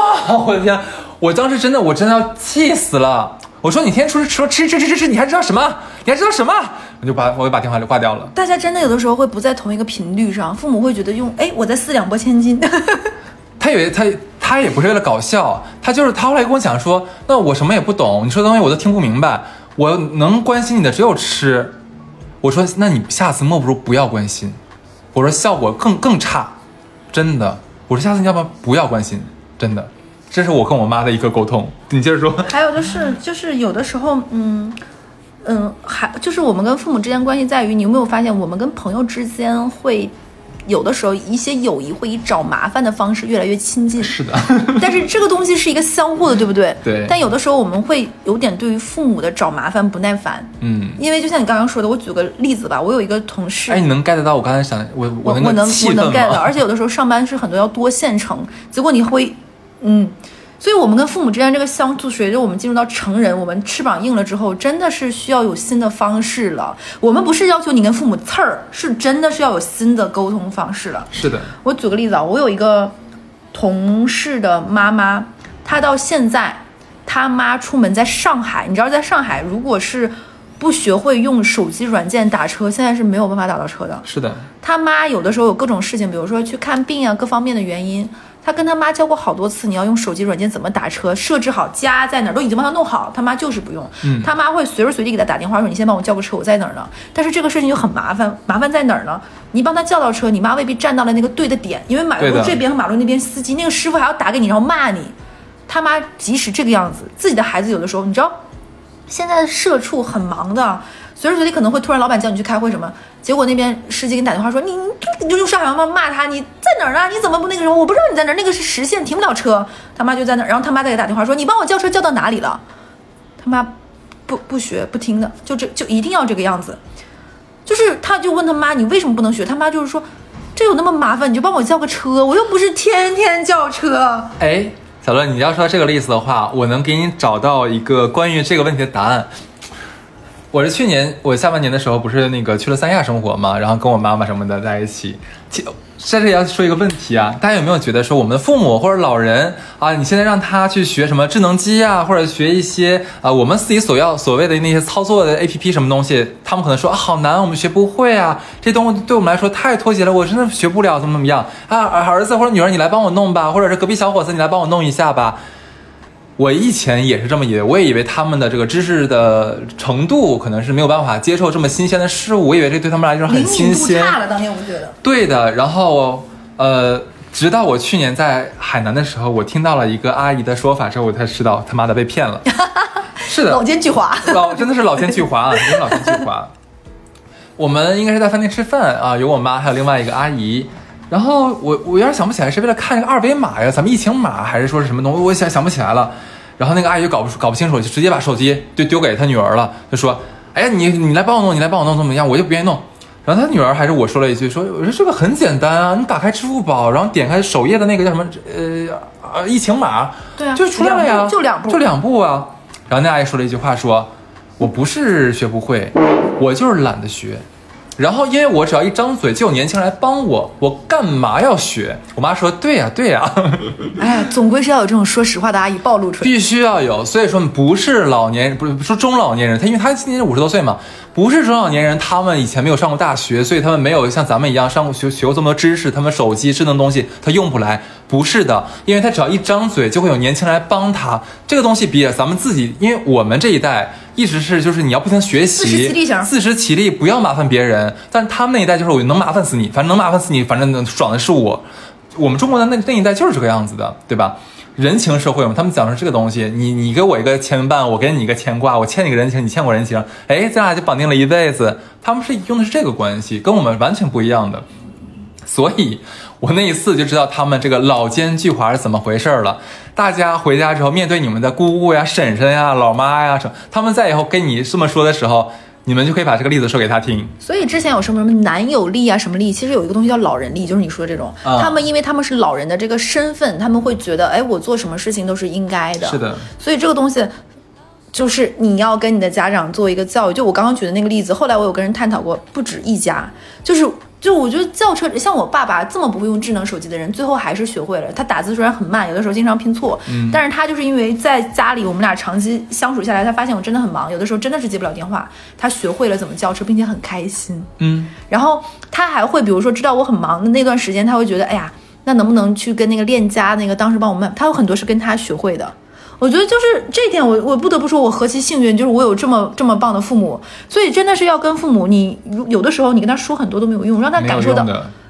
我的天！我当时真的，我真的要气死了。我说你天天出去吃吃吃吃吃吃，你还知道什么？你还知道什么？我就把我就把电话就挂掉了。大家真的有的时候会不在同一个频率上，父母会觉得用哎我在四两拨千斤，他以为他他也不是为了搞笑，他就是他后来跟我讲说，那我什么也不懂，你说的东西我都听不明白，我能关心你的只有吃。我说那你下次莫不如不要关心，我说效果更更差，真的。我说下次你要不要不要关心，真的。这是我跟我妈的一个沟通。你接着说。还有就是就是有的时候，嗯嗯，还就是我们跟父母之间关系在于，你有没有发现，我们跟朋友之间会有的时候一些友谊会以找麻烦的方式越来越亲近。是的，但是这个东西是一个相互的，对不对？对但有的时候我们会有点对于父母的找麻烦不耐烦，嗯。因为就像你刚刚说的，我举个例子吧，我有一个同事，哎，你能 get 到我刚才想我那我我能我能 get 到，吗？而且有的时候上班是很多要多线程，结果你会，嗯，所以我们跟父母之间这个相处，随着我们进入到成人，我们翅膀硬了之后，真的是需要有新的方式了。我们不是要求你跟父母刺儿，是真的是要有新的沟通方式了。是的，我举个例子啊，我有一个同事的妈妈，她到现在，她妈出门在上海，你知道，在上海如果是不学会用手机软件打车，现在是没有办法打到车的。是的，他妈有的时候有各种事情，比如说去看病啊，各方面的原因，他跟他妈教过好多次，你要用手机软件怎么打车，设置好家在哪儿，都已经帮他弄好，他妈就是不用。嗯他妈会随时随地给他打电话说：“你先帮我叫个车，我在哪儿呢？”但是这个事情就很麻烦，麻烦在哪儿呢？你帮他叫到车，你妈未必站到了那个对的点，因为马路这边和马路那边司机那个师傅还要打给你，然后骂你。他妈即使这个样子，自己的孩子有的时候，你知道，现在的社畜很忙的，随时随地可能会突然老板叫你去开会什么，结果那边司机给你打电话说你你你就用上海话骂他，你在哪儿呢？你怎么不那个什么？我不知道你在哪儿，那个是实线，停不了车。他妈就在那儿，然后他妈再给打电话说你帮我叫车叫到哪里了？他妈不不学不听的，就这就一定要这个样子。就是他就问他妈你为什么不能学？他妈就是说这有那么麻烦，你就帮我叫个车，我又不是天天叫车。哎，小乐，你要说这个例子的话，我能给你找到一个关于这个问题的答案。我是去年我下半年的时候，不是那个去了三亚生活嘛，然后跟我妈妈什么的在一起。其在这里要说一个问题啊，大家有没有觉得说我们的父母或者老人啊，你现在让他去学什么智能机啊，或者学一些啊我们自己所要所谓的那些操作的 A P P 什么东西，他们可能说啊好难，我们学不会啊，这东西对我们来说太脱节了，我真的学不了，怎么怎么样啊，儿子或者女儿你来帮我弄吧，或者是隔壁小伙子你来帮我弄一下吧。我以前也是这么以为，我也以为他们的这个知识的程度可能是没有办法接受这么新鲜的事物，我以为这对他们来说很新鲜。差了，当年我觉得。对的，然后呃，直到我去年在海南的时候，我听到了一个阿姨的说法之后，我才知道他妈的被骗了。是的，老奸巨猾。老真的是老奸巨猾啊，真是老奸巨猾。我们应该是在饭店吃饭啊，有我妈，还有另外一个阿姨。然后我我有点想不起来是为了看那个二维码呀，咱们疫情码还是说是什么东西，我想想不起来了。然后那个阿姨就搞不搞不清楚，就直接把手机就丢给她女儿了，就说：“哎呀，你你来帮我弄，你来帮我弄，怎么样？我就不愿意弄。”然后她女儿还是我说了一句说：“我说这个很简单啊，你打开支付宝，然后点开首页的那个叫什么呃呃疫情码，对啊就出来了呀，就两步就两步啊。”然后那阿姨说了一句话说：“我不是学不会，我就是懒得学。”然后因为我只要一张嘴就有年轻人来帮我，我干嘛要学？我妈说对呀、对呀、哎呀，总归是要有这种说实话的阿姨暴露出来。必须要有。所以说不是老年人不是说中老年人，他因为他今年五十多岁嘛，不是中老年人，他们以前没有上过大学，所以他们没有像咱们一样上过学学过这么多知识，他们手机智能东西他用不来。不是的，因为他只要一张嘴，就会有年轻人来帮他。这个东西比咱们自己，因为我们这一代一直是就是你要不停学习，自食其力型自食其力，不要麻烦别人。但是他们那一代就是我能麻烦死你，反正能麻烦死你，反正能爽的是我。我们中国的那那一代就是这个样子的，对吧？人情社会嘛，他们讲的是这个东西。你你给我一个牵绊，我给你一个牵挂，我欠你个人情，你欠我人情，哎，咱俩就绑定了一辈子。他们是用的是这个关系，跟我们完全不一样的。所以，我那一次就知道他们这个老奸巨猾是怎么回事儿了。大家回家之后，面对你们的姑姑呀、婶婶呀、老妈呀什么，他们在以后跟你这么说的时候，你们就可以把这个例子说给他听。所以之前有什么什么男友力啊，什么力，其实有一个东西叫老人力，就是你说的这种。啊他们因为他们是老人的这个身份，他们会觉得，哎，我做什么事情都是应该的。是的，所以这个东西。就是你要跟你的家长做一个教育，就我刚刚举的那个例子，后来我有跟人探讨过，不止一家，就是就我觉得轿车，像我爸爸这么不会用智能手机的人，最后还是学会了。他打字虽然很慢，有的时候经常拼错，嗯但是他就是因为在家里我们俩长期相处下来，他发现我真的很忙，有的时候真的是接不了电话，他学会了怎么叫车，并且很开心。嗯，然后他还会，比如说知道我很忙的那段时间，他会觉得，哎呀，那能不能去跟那个链家那个当时帮我们，他有很多是跟他学会的。我觉得就是这一点我，我不得不说，我何其幸运，就是我有这么这么棒的父母，所以真的是要跟父母，你有的时候你跟他说很多都没有用，让他感受到。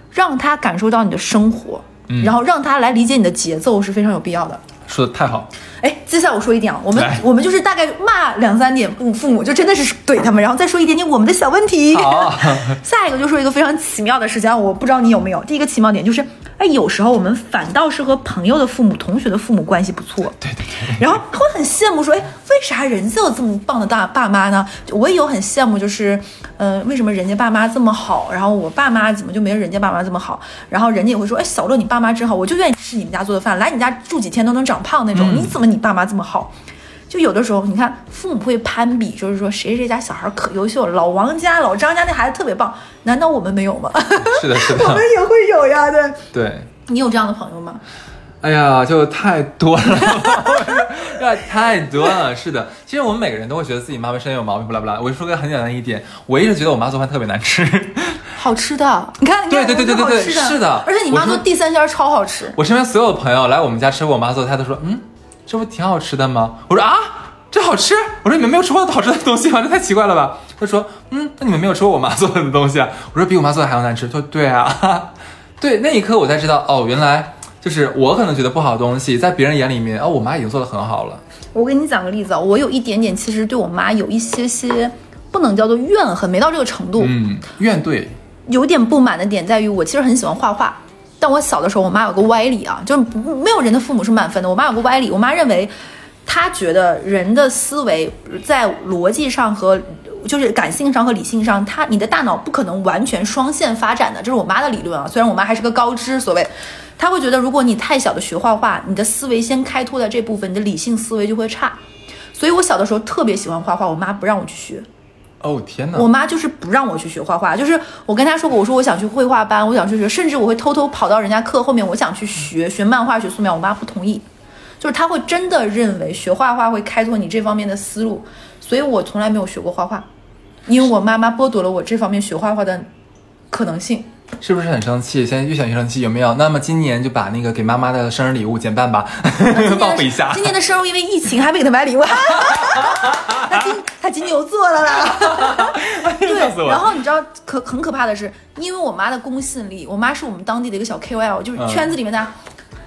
让他感受到你的生活，嗯然后让他来理解你的节奏是非常有必要的。说的太好，哎，接下来我说一点啊，我们我们就是大概骂两三点父父母，就真的是怼他们，然后再说一点点我们的小问题。好 下一个就说一个非常奇妙的事情，啊，我不知道你有没有。第一个奇妙点就是，哎，有时候我们反倒是和朋友的父母、同学的父母关系不错，对对对，然后会很羡慕说，哎，为啥人家有这么棒的大爸妈呢？我也有很羡慕，就是，呃，为什么人家爸妈这么好，然后我爸妈怎么就没有人家爸妈这么好？然后人家也会说，哎，小乐你爸妈真好，我就愿意吃你们家做的饭，来你家住几天都能长胖那种，嗯你怎么你爸妈这么好？就有的时候，你看父母会攀比，就是说谁谁家小孩可优秀了，老王家、老张家那孩子特别棒，难道我们没有吗？是的，是的我们，也会有呀，对。对。你有这样的朋友吗？哎呀，就太多了，呀，太多了。是的，其实我们每个人都会觉得自己妈妈身上有毛病，不啦不啦。我就说个很简单的一点，我一直觉得我妈做饭特别难吃。好吃的，你看，你看对对对对对好吃的是的而且你妈做地三鲜超好吃。我身边所有朋友来我们家吃过我妈做的菜，都说嗯，这不挺好吃的吗？我说啊，这好吃。我说你们没有吃过好吃的东西吗？这太奇怪了吧？他说嗯，那你们没有吃过我妈 做的东西啊？我说比我妈做的还要难吃。他说对啊，对，那一刻我才知道哦，原来就是我可能觉得不好的东西，在别人眼里面哦，我妈已经做的很好了。我给你讲个例子啊，我有一点点其实对我妈有一些些，不能叫做怨恨，没到这个程度，嗯，怨对，有点不满的点在于，我其实很喜欢画画，但我小的时候，我妈有个歪理啊，就是没有人的父母是满分的，我妈有个歪理，我妈认为，她觉得人的思维在逻辑上和就是感性上和理性上，她你的大脑不可能完全双线发展的，这是我妈的理论啊。虽然我妈还是个高知所谓，她会觉得如果你太小的学画画，你的思维先开拓在这部分，你的理性思维就会差。所以我小的时候特别喜欢画画，我妈不让我去学。哦天哪。我，妈就是不让我去学画画，就是我跟她说过，我说我想去绘画班，我想去学，甚至我会偷偷跑到人家课后面，我想去学学漫画、学素描，我妈不同意，就是她会真的认为学画画会开拓你这方面的思路，所以我从来没有学过画画，因为我妈妈剥夺了我这方面学画画的可能性。是不是很生气？现在越想越生气，有没有？那么今年就把那个给妈妈的生日礼物减半吧，报复一下。今年的生日因为疫情还没给她买礼物，她金她金牛座了啦。笑死我对，然后你知道可很可怕的是，因为我妈的公信力，我妈是我们当地的一个小 KOL，就是嗯圈子里面的，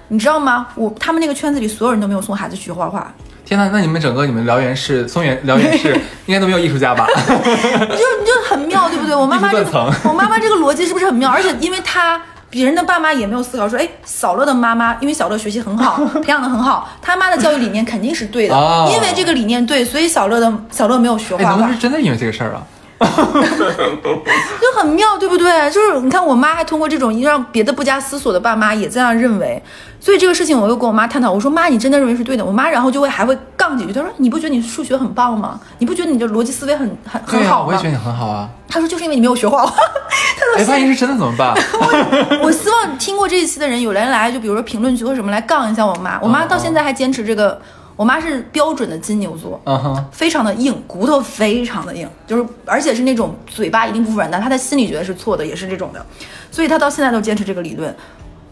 你知道吗？我他们那个圈子里所有人都没有送孩子去学画画，天呐，那你们整个你们辽源市、松原辽源市应该都没有艺术家吧？你就你就很妙，对不对？我妈妈这 个我妈妈这个逻辑是不是很妙？而且因为她。别人的爸妈也没有思考说，哎，小乐的妈妈，因为小乐学习很好，培养的很好，他妈的教育理念肯定是对的，哦因为这个理念对，所以小乐的小乐没有学哎，画画能不能是。真的因为这个事儿啊？就很妙，对不对？就是你看，我妈还通过这种让别的不加思索的爸妈也这样认为，所以这个事情我又跟我妈探讨，我说妈，你真的认为是对的？我妈然后就会还会杠几句，她说你不觉得你数学很棒吗？你不觉得你的逻辑思维很很很、好吗我也觉？得你很好啊。她说就是因为你没有学画画。哎，万一是真的怎么办？我希望听过这一期的人有人来，就比如说评论区或什么来杠一下我妈。我妈到现在还坚持这个，我妈是标准的金牛座。嗯哼，非常的硬，骨头非常的硬，就是而且是那种嘴巴一定不软蛋，他的心里觉得是错的，也是这种的，所以她到现在都坚持这个理论。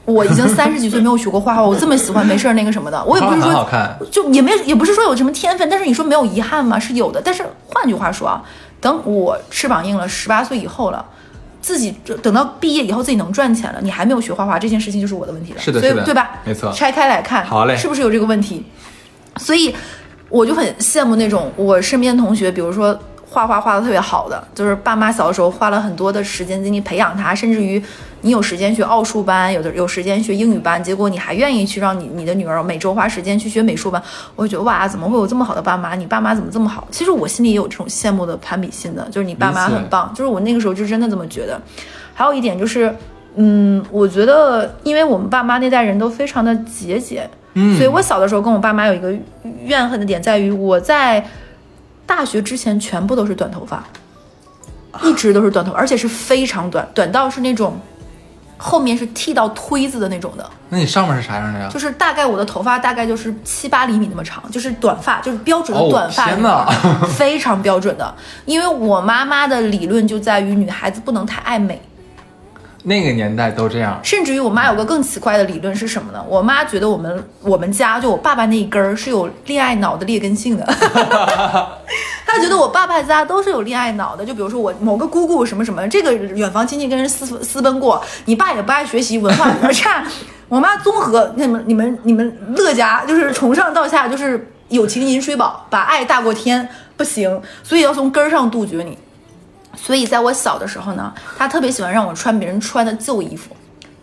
我已经三十几岁没有学过画画，我这么喜欢没事儿那个什么的，我也不是说看就也没也不是说有什么天分，但是你说没有遗憾吗？是有的。但是换句话说啊，等我翅膀硬了，十八岁以后了。自己等到毕业以后自己能赚钱了，你还没有学画画，这件事情就是我的问题了。是的是的所以对吧？没错拆开来看，好嘞是不是有这个问题？所以我就很羡慕那种我身边同学，比如说画画画的特别好的，就是爸妈小的时候花了很多的时间精力培养他，甚至于你有时间学奥数班，有的有时间学英语班，结果你还愿意去让你你的女儿每周花时间去学美术班，我就觉得哇，怎么会有这么好的爸妈？你爸妈怎么这么好？其实我心里也有这种羡慕的攀比心的，就是你爸妈很棒，就是我那个时候就真的这么觉得。还有一点就是，嗯，我觉得因为我们爸妈那代人都非常的节俭，嗯所以我小的时候跟我爸妈有一个怨恨的点在于，我在大学之前全部都是短头发，一直都是短头发，而且是非常短，短到是那种后面是剃到推子的那种的，那你上面是啥样的呀？就是大概我的头发大概就是七八厘米那么长，就是短发，就是标准哦的短发天女孩哪 非常标准的。因为我妈妈的理论就在于女孩子不能太爱美。那个年代都这样。甚至于我妈有个更奇怪的理论是什么呢？我妈觉得我们我们家就我爸爸那一根儿是有恋爱脑的劣根性的，她觉得我爸爸家都是有恋爱脑的。就比如说我某个姑姑什么什么，这个远房亲戚跟人私私奔过，你爸也不爱学习，文化比较差。我妈综合你们你们你们乐家就是从上到下就是友情饮水饱，把爱大过天，不行，所以要从根儿上杜绝你。所以在我小的时候呢，他特别喜欢让我穿别人穿的旧衣服。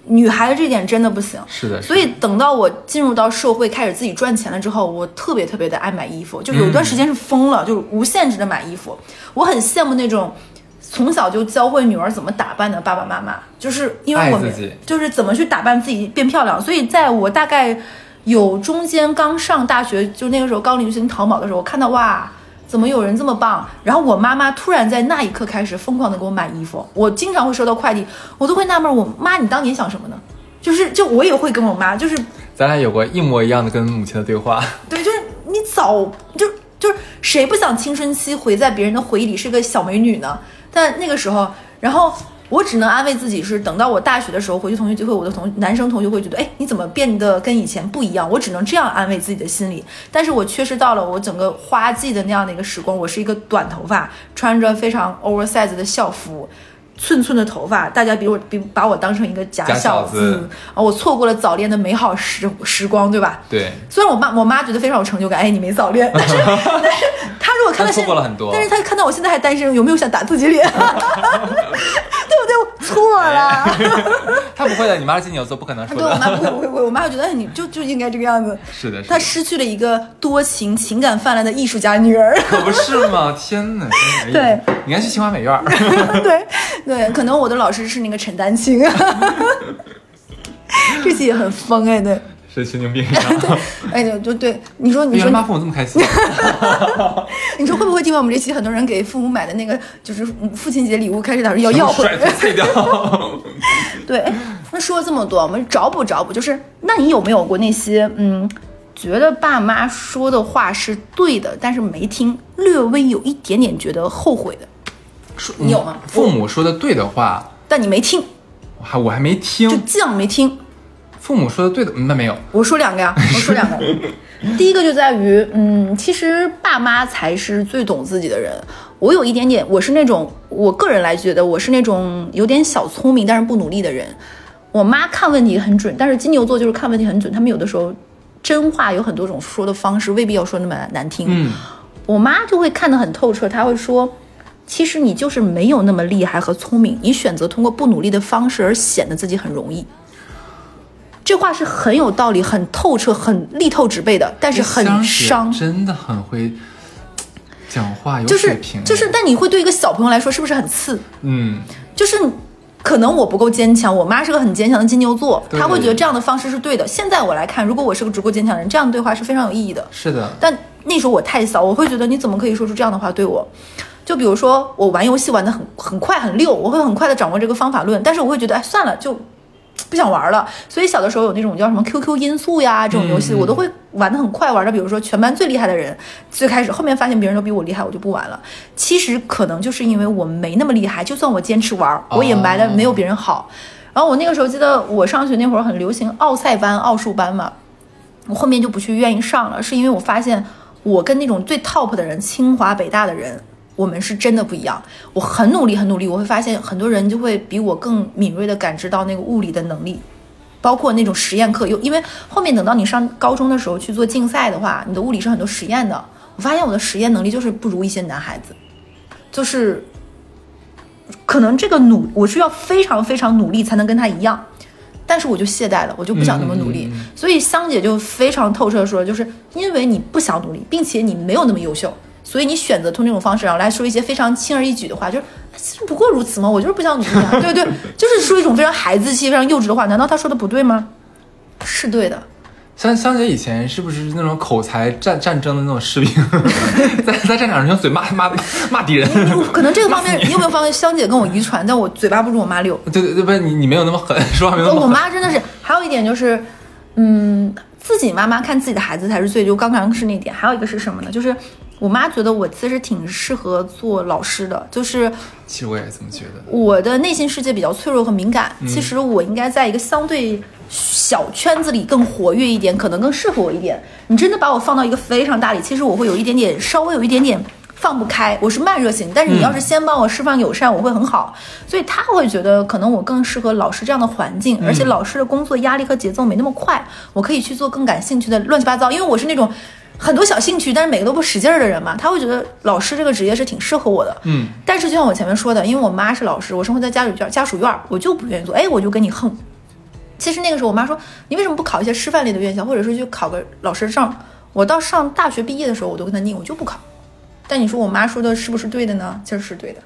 女孩子这点真的不行，是的，是的所以等到我进入到社会，开始自己赚钱了之后，我特别特别的爱买衣服，就有一段时间是疯了，就是无限制的买衣服。我很羡慕那种从小就教会女儿怎么打扮的爸爸妈妈，就是因为我就是怎么去打扮自己变漂亮。所以在我大概有中间刚上大学，就那个时候刚流行淘宝的时候，我看到哇。怎么有人这么棒？然后我妈妈突然在那一刻开始疯狂的给我买衣服，我经常会收到快递，我都会纳闷，我妈你当年想什么呢？就是就我也会跟我妈，就是咱俩有过一模一样的跟母亲的对话。对，就是你早就就是谁不想青春期回在别人的回忆里是个小美女呢？但那个时候，然后我只能安慰自己是，等到我大学的时候回去同学聚会，我的同男生同学会觉得，哎，你怎么变得跟以前不一样？我只能这样安慰自己的心理。但是我确实到了我整个花季的那样的一个时光，我是一个短头发，穿着非常 oversize 的校服。寸寸的头发，大家比我比把我当成一个假假小小子啊！我错过了早恋的美好时时光，对吧？对，虽然我妈我妈觉得非常有成就感，哎，你没早恋，但是 但是她如果看到她错现过了很多但是她看到我现在还单身，有没有想打自己脸？对不对？我错了。他不会的，你妈是金牛座，不可能说对我妈不会的。不会不会，我妈会觉得哎你就就应该这个样子。是的，是她的，失去了一个多情、情感泛滥的艺术家女儿。可不是吗？天哪！对，你应该去清华美院儿。对对，可能我的老师是那个陈丹青。这期也很疯哎，对，是神经病啊！哎就就对，你说你说妈父母这么开心，你说会不会听完我们这期，很多人给父母买的那个就是父亲节礼物，开始打算要要回？退掉。对，哎那说了这么多，我们找补找补，就是那你有没有过那些嗯，觉得爸妈说的话是对的，但是没听，略微有一点点觉得后悔的？说你有吗父母说的对的话，但你没听，我还我还没听就听。犟没听。父母说的对的，嗯那没有。我说两个呀，我说两个。第一个就在于，嗯，其实爸妈才是最懂自己的人。我有一点点，我是那种，我个人来觉得我是那种有点小聪明，但是不努力的人。我妈看问题很准，但是金牛座就是看问题很准。他们有的时候真话有很多种说的方式，未必要说那么难听。嗯，我妈就会看得很透彻，她会说，其实你就是没有那么厉害和聪明，你选择通过不努力的方式而显得自己很容易。这话是很有道理、很透彻、很力透纸背的，但是很伤。真的很会。讲话有就是水平，就是，但你会对一个小朋友来说是不是很刺？嗯，就是可能我不够坚强，我妈是个很坚强的金牛座，对她会觉得这样的方式是对的。现在我来看，如果我是个足够坚强的人，这样的对话是非常有意义的。是的，但那时候我太小，我会觉得你怎么可以说出这样的话对我？就比如说我玩游戏玩的很很快很溜，我会很快的掌握这个方法论，但是我会觉得哎算了就。不想玩了，所以小的时候有那种叫什么 QQ 音速呀这种游戏，嗯我都会玩的很快，玩的比如说全班最厉害的人，最开始后面发现别人都比我厉害，我就不玩了。其实可能就是因为我没那么厉害，就算我坚持玩，我也埋的没有别人好。然后我那个时候记得我上学那会儿很流行奥赛班、奥数班嘛，我后面就不去愿意上了，是因为我发现我跟那种最 top 的人，清华北大的人，我们是真的不一样。我很努力，很努力，我会发现很多人就会比我更敏锐的感知到那个物理的能力，包括那种实验课。有因为后面等到你上高中的时候去做竞赛的话，你的物理是很多实验的。我发现我的实验能力就是不如一些男孩子，就是可能这个努我需要非常非常努力才能跟他一样。但是我就懈怠了，我就不想那么努力，所以香姐就非常透彻的说，就是因为你不想努力，并且你没有那么优秀，所以你选择通这种方式，然后来说一些非常轻而易举的话，就是其实不过如此嘛，我就是不想努力啊，对不对？就是说一种非常孩子气、非常幼稚的话，难道他说的不对吗？是对的，香香姐以前是不是那种口才战战争的那种士兵，在在战场上用嘴骂骂骂敌人？可能这个方 面你有没有发现，香姐跟我遗传，但我嘴巴不如我妈溜。对对对，不是你你没有那么狠，说话没有那么我。妈真的是，还有一点就是，嗯，自己妈妈看自己的孩子才是最，就刚刚是那点。还有一个是什么呢？就是我妈觉得我其实挺适合做老师的，就是其实我也这么觉得。我的内心世界比较脆弱和敏感，其实我应该在一个相对小圈子里更活跃一点，可能更适合我一点。你真的把我放到一个非常大里，其实我会有一点点，稍微有一点点。放不开，我是慢热型，但是你要是先帮我释放友善，我会很好。所以他会觉得可能我更适合老师这样的环境，而且老师的工作压力和节奏没那么快，我可以去做更感兴趣的乱七八糟。因为我是那种很多小兴趣，但是每个都不使劲儿的人嘛，他会觉得老师这个职业是挺适合我的。嗯，但是就像我前面说的，因为我妈是老师，我生活在家属院，家属院，我就不愿意做，哎，我就跟你横。其实那个时候，我妈说你为什么不考一些师范类的院校，或者是去考个老师证？我到上大学毕业的时候，我都跟她拧，我就不考。但你说我妈说的是不是对的呢？其实是对的。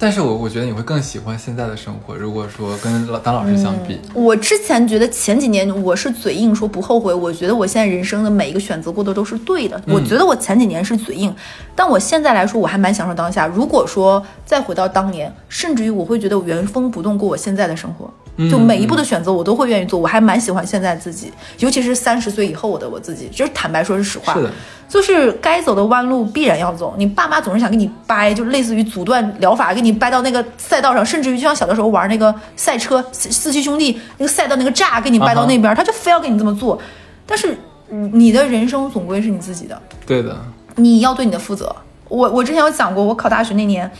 但是我我觉得你会更喜欢现在的生活，如果说跟老当老师相比，我之前觉得前几年我是嘴硬说不后悔，我觉得我现在人生的每一个选择过的都是对的。我觉得我前几年是嘴硬，但我现在来说我还蛮享受当下。如果说再回到当年，甚至于我会觉得我原封不动过我现在的生活，就每一步的选择我都会愿意做，我还蛮喜欢现在自己，尤其是三十岁以后的我自己，就是坦白说是实话。是的，就是该走的弯路必然要走。你爸妈总是想给你掰，就类似于阻断疗法，给你掰到那个赛道上，甚至于就像小的时候玩那个赛车，四四驱兄弟那个赛道那个栅，给你掰到那边，他就非要给你这么做。但是嗯你的人生总归是你自己的，对的，你要对你的负责。我我之前有讲过，我考大学那年。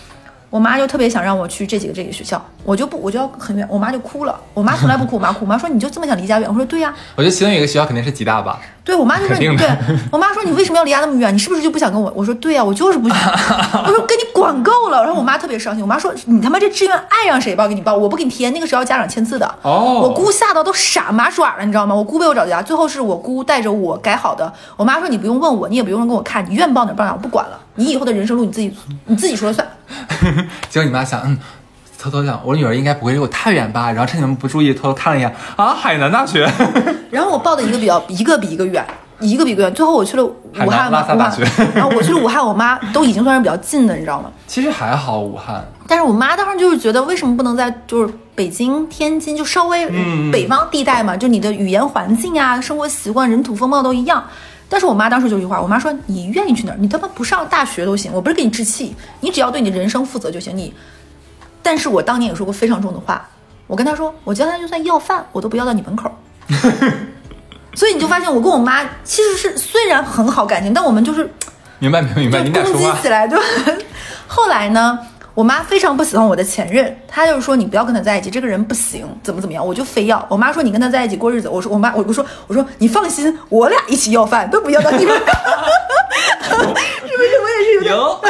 我妈就特别想让我去这几个这个学校，我就不，我就要很远，我妈就哭了。我妈从来不哭，我妈哭。我妈说：“你就这么想离家远？”我说：“对呀、我觉得其中有一个学校肯定是吉大吧，对我妈就是对我妈说你为什么要离家那么远？你是不是就不想跟我？我说对呀、我就是不想。我说跟你管够了。然后我妈特别伤心，我妈说你他妈这志愿爱让谁报给你报，我不给你填，那个是要家长签字的。哦我姑吓到都傻麻爪了，你知道吗？我姑被我找家，最后是我姑带着我改好的。我妈说你不用问我，你也不用跟我看，你愿报哪儿报哪儿，我不管了。你以后的人生路你自己你自己说了算。结果你妈想，嗯，偷偷想，我女儿应该不会离我太远吧？然后趁你们不注意，偷偷看了一眼，啊，海南大学，然后我报的一个比较一个比一个远，一个比一个远。最后我去了武汉武汉萨大学，然后我去了武汉，我妈都已经算是比较近的，你知道吗？其实还好，武汉，但是我妈当时就是觉得，为什么不能在就是北京、天津，就稍微嗯北方地带嘛，就你的语言环境啊、生活习惯、人土风貌都一样。但是我妈当时就一句话，我妈说：“你愿意去哪儿，你他妈不上大学都行，我不是给你置气，你只要对你人生负责就行。你，但是我当年也说过非常重的话，我跟她说，我将来就算要饭，我都不要到你门口。所以你就发现，我跟我妈其实是虽然很好感情，但我们就是明白明白明白，你就敢说话攻击起？来，就后来呢，我妈非常不喜欢我的前任，她就是说你不要跟他在一起，这个人不行，怎么怎么样，我就非要。我妈说你跟他在一起过日子，我说我妈我我说我说你放心，我俩一起要饭，都不要到你们，是不是？我也是有点，有，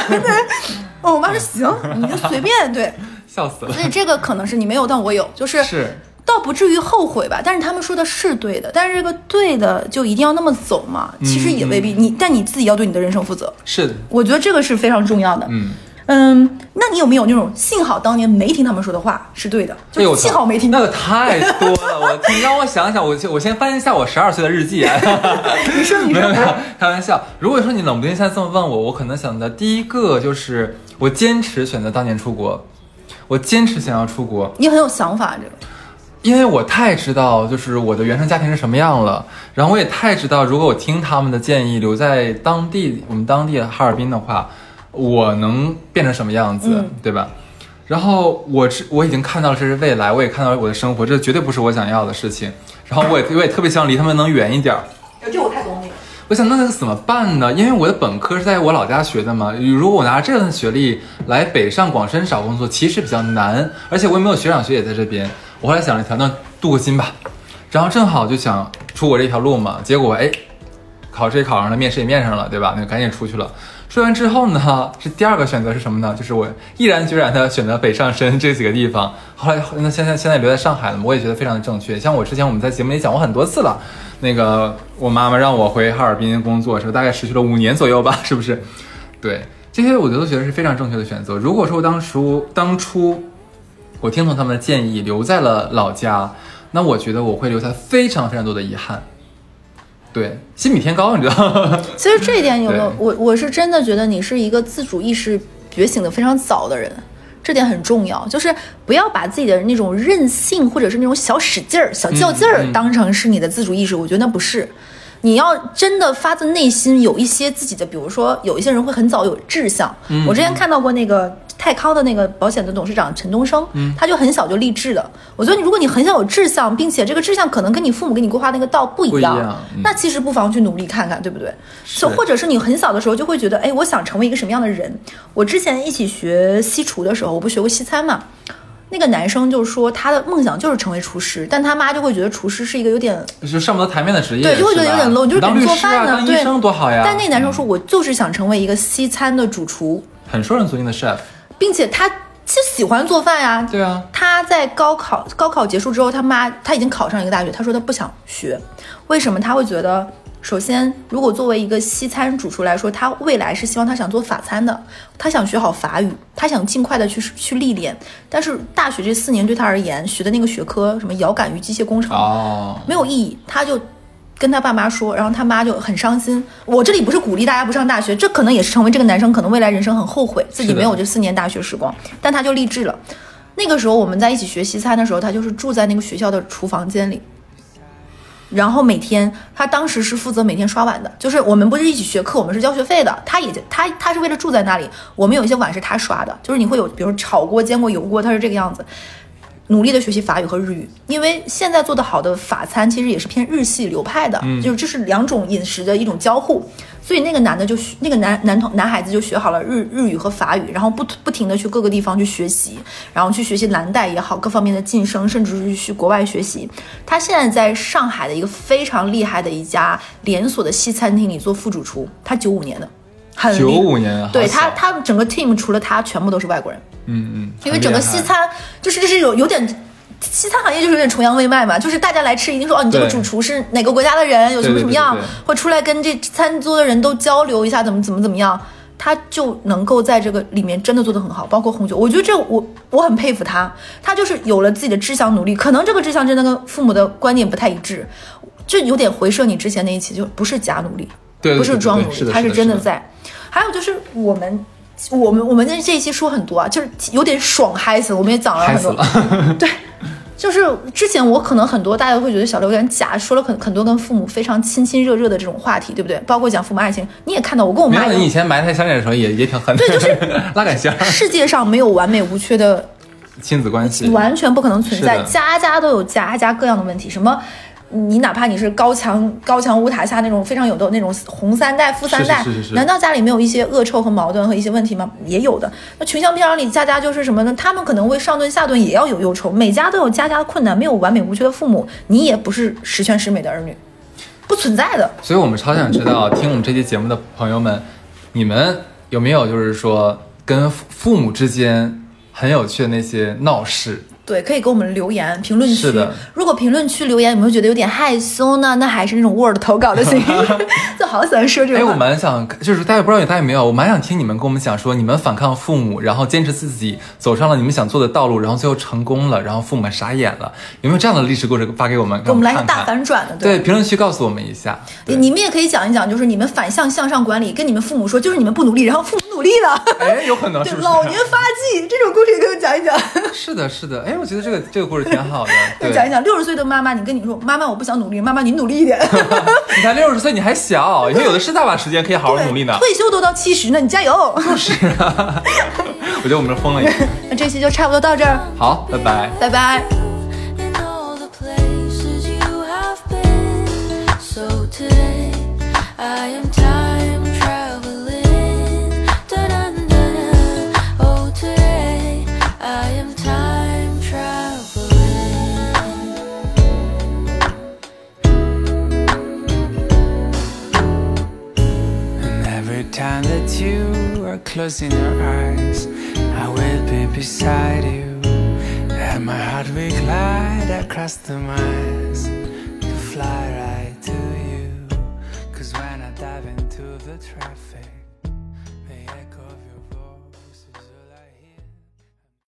哦我妈说行，你就随便对。笑死了所。以这个可能是你没有，但我有，就是是倒不至于后悔吧，但是他们说的是对的，但是这个对的就一定要那么走嘛？其实也未必，你但你自己要对你的人生负责。是的，我觉得这个是非常重要的。嗯，嗯，那你有没有那种幸好当年没听他们说的话是对的，就幸好没听。那个太多了。我 你让我想想，我先我先翻一下我十二岁的日记。你说你说没有没有，开玩笑。如果说你冷不丁现在这么问我，我可能想的第一个就是我坚持选择当年出国，我坚持想要出国，你很有想法，这个因为我太知道就是我的原生家庭是什么样了，然后我也太知道，如果我听他们的建议，留在当地我们当地哈尔滨的话，我能变成什么样子，嗯对吧？然后我是我已经看到了这是未来，我也看到了我的生活，这绝对不是我想要的事情。然后我也 我也特别希望离他们能远一点儿。这我太懂你了。我想那那个怎么办呢？因为我的本科是在我老家学的嘛，如果我拿这份学历来北上广深找工作，其实比较难，而且我也没有学长学姐在这边。我后来想了一条，那镀个金吧，然后正好就想出国这条路嘛，结果哎，考试也考上了，面试也面上了，对吧？那就赶紧出去了。说完之后呢，是第二个选择是什么呢？就是我毅然决然的选择北上深这几个地方。后来那现在现在留在上海了嘛，我也觉得非常的正确。像我之前我们在节目里讲过很多次了，那个我妈妈让我回哈尔滨工作，的时候大概持续了五年左右吧，是不是？对，这些我都觉得是非常正确的选择。如果说我当初当初我听从他们的建议留在了老家，那我觉得我会留下非常非常多的遗憾。对，心比天高，你知道吗？其实这一点有没有我我是真的觉得你是一个自主意识觉醒的非常早的人，这点很重要，就是不要把自己的那种任性或者是那种小使劲儿、小较劲儿当成是你的自主意识，我觉得那不是。你要真的发自内心有一些自己的，比如说有一些人会很早有志向。嗯我之前看到过那个泰康的那个保险的董事长陈东升，嗯他就很小就立志的。我觉得你如果你很小有志向，并且这个志向可能跟你父母给你规划那个道不一样，一样嗯那其实不妨去努力看看，对不对？是就或者是你很小的时候就会觉得，哎，我想成为一个什么样的人？我之前一起学西厨的时候，我不学过西餐嘛。那个男生就说他的梦想就是成为厨师，但他妈就会觉得厨师是一个有点就上不到台面的职业，对，就会觉得有点 low，你就是当给做饭呢，当医对，生多好呀。但那个男生说，我就是想成为一个西餐的主厨，很受人尊敬的 chef，并且他其实喜欢做饭呀。对啊，他在高考高考结束之后，他妈他已经考上一个大学，他说他不想学，为什么？他会觉得，首先，如果作为一个西餐主厨来说，他未来是希望他想做法餐的，他想学好法语，他想尽快的去去历练。但是大学这四年对他而言，学的那个学科什么遥感与机械工程，哦，没有意义，他就跟他爸妈说，然后他妈就很伤心。我这里不是鼓励大家不上大学，这可能也是成为这个男生可能未来人生很后悔自己没有这四年大学时光，但他就励志了。那个时候我们在一起学西餐的时候，他就是住在那个学校的厨房间里。然后每天，他当时是负责每天刷碗的，就是我们不是一起学课，我们是交学费的。他也他他是为了住在那里，我们有一些碗是他刷的，就是你会有比如炒锅、煎锅、油锅，他是这个样子。努力的学习法语和日语，因为现在做的好的法餐其实也是偏日系流派的，就是这是两种饮食的一种交互，所以那个男的就学那个男男同男孩子就学好了日日语和法语，然后不不停的去各个地方去学习，然后去学习蓝带也好，各方面的晋升，甚至是去国外学习。他现在在上海的一个非常厉害的一家连锁的西餐厅里做副主厨，他九五年的，很厉九五年啊，对他，他整个 team 除了他全部都是外国人。嗯嗯，因为整个西餐就是就是有有点。西餐行业就是有点崇洋媚外嘛，就是大家来吃一定说哦，你这个主厨是哪个国家的人，有什么什么样对对对，或出来跟这餐桌的人都交流一下，怎么怎么怎么样，他就能够在这个里面真的做得很好，包括红酒，我觉得这我我很佩服他，他就是有了自己的志向努力，可能这个志向真的跟父母的观念不太一致，就有点回射你之前那一期，就不是假努力，对对不是对对是，装努力他是的是的真的在。还有就是我们。我们我们这这一期说很多啊，就是有点爽嗨死了，我们也讲了很多。了，对，就是之前我可能很多大家会觉得小刘有点假，说了很很多跟父母非常亲亲热热的这种话题，对不对？包括讲父母爱情，你也看到我跟我妈你以前埋汰小脸的时候也也挺狠的，对就是 拉杆箱，世界上没有完美无缺的亲子关系，完全不可能存在，家家都有家家各样的问题。什么，你哪怕你是高墙高墙屋塔下那种非常有的那种红三代、富三代，是是是是是难道家里没有一些恶臭和矛盾和一些问题吗？也有的。那群像片儿里家家就是什么呢？他们可能会上顿下顿也要有忧愁，每家都有家家的困难，没有完美无缺的父母，你也不是十全十美的儿女，不存在的。所以我们超想知道，听我们这期节目的朋友们，你们有没有就是说跟父父母之间很有趣的那些闹事？对，可以给我们留言评论区是的。如果评论区留言有没有觉得有点害羞呢？那还是那种 Word 投稿的形式。就好喜欢说这哎，个哎。我蛮想，就是大家不知道有大家有没有，我蛮想听你们跟我们讲说，你们反抗父母，然后坚持自己走上了你们想做的道路，然后最后成功了，然后父母傻眼了，有没有这样的历史故事发给我们？给我们来个大反转的，对，评论区告诉我们一下。对你们也可以讲一讲，就是你们反向向上管理，跟你们父母说，就是你们不努力，然后父母努力了。哎，有可能对？老年发迹这种故事也给我讲一讲，是的，是的。哎，我觉得这个这个故事挺好的。对，讲一讲。六十岁的妈妈，你跟你说，妈妈我不想努力，妈妈你努力一点。你才六十岁，你还小，以后有的是大把时间可以好好努力呢。退休都到七十呢，你加油。就是啊，我觉得我们是疯了一样。那这期就差不多到这儿，好，拜拜。拜拜。in all the time that you are closing your eyes, I will be beside you. And my heart will glide across the miles to fly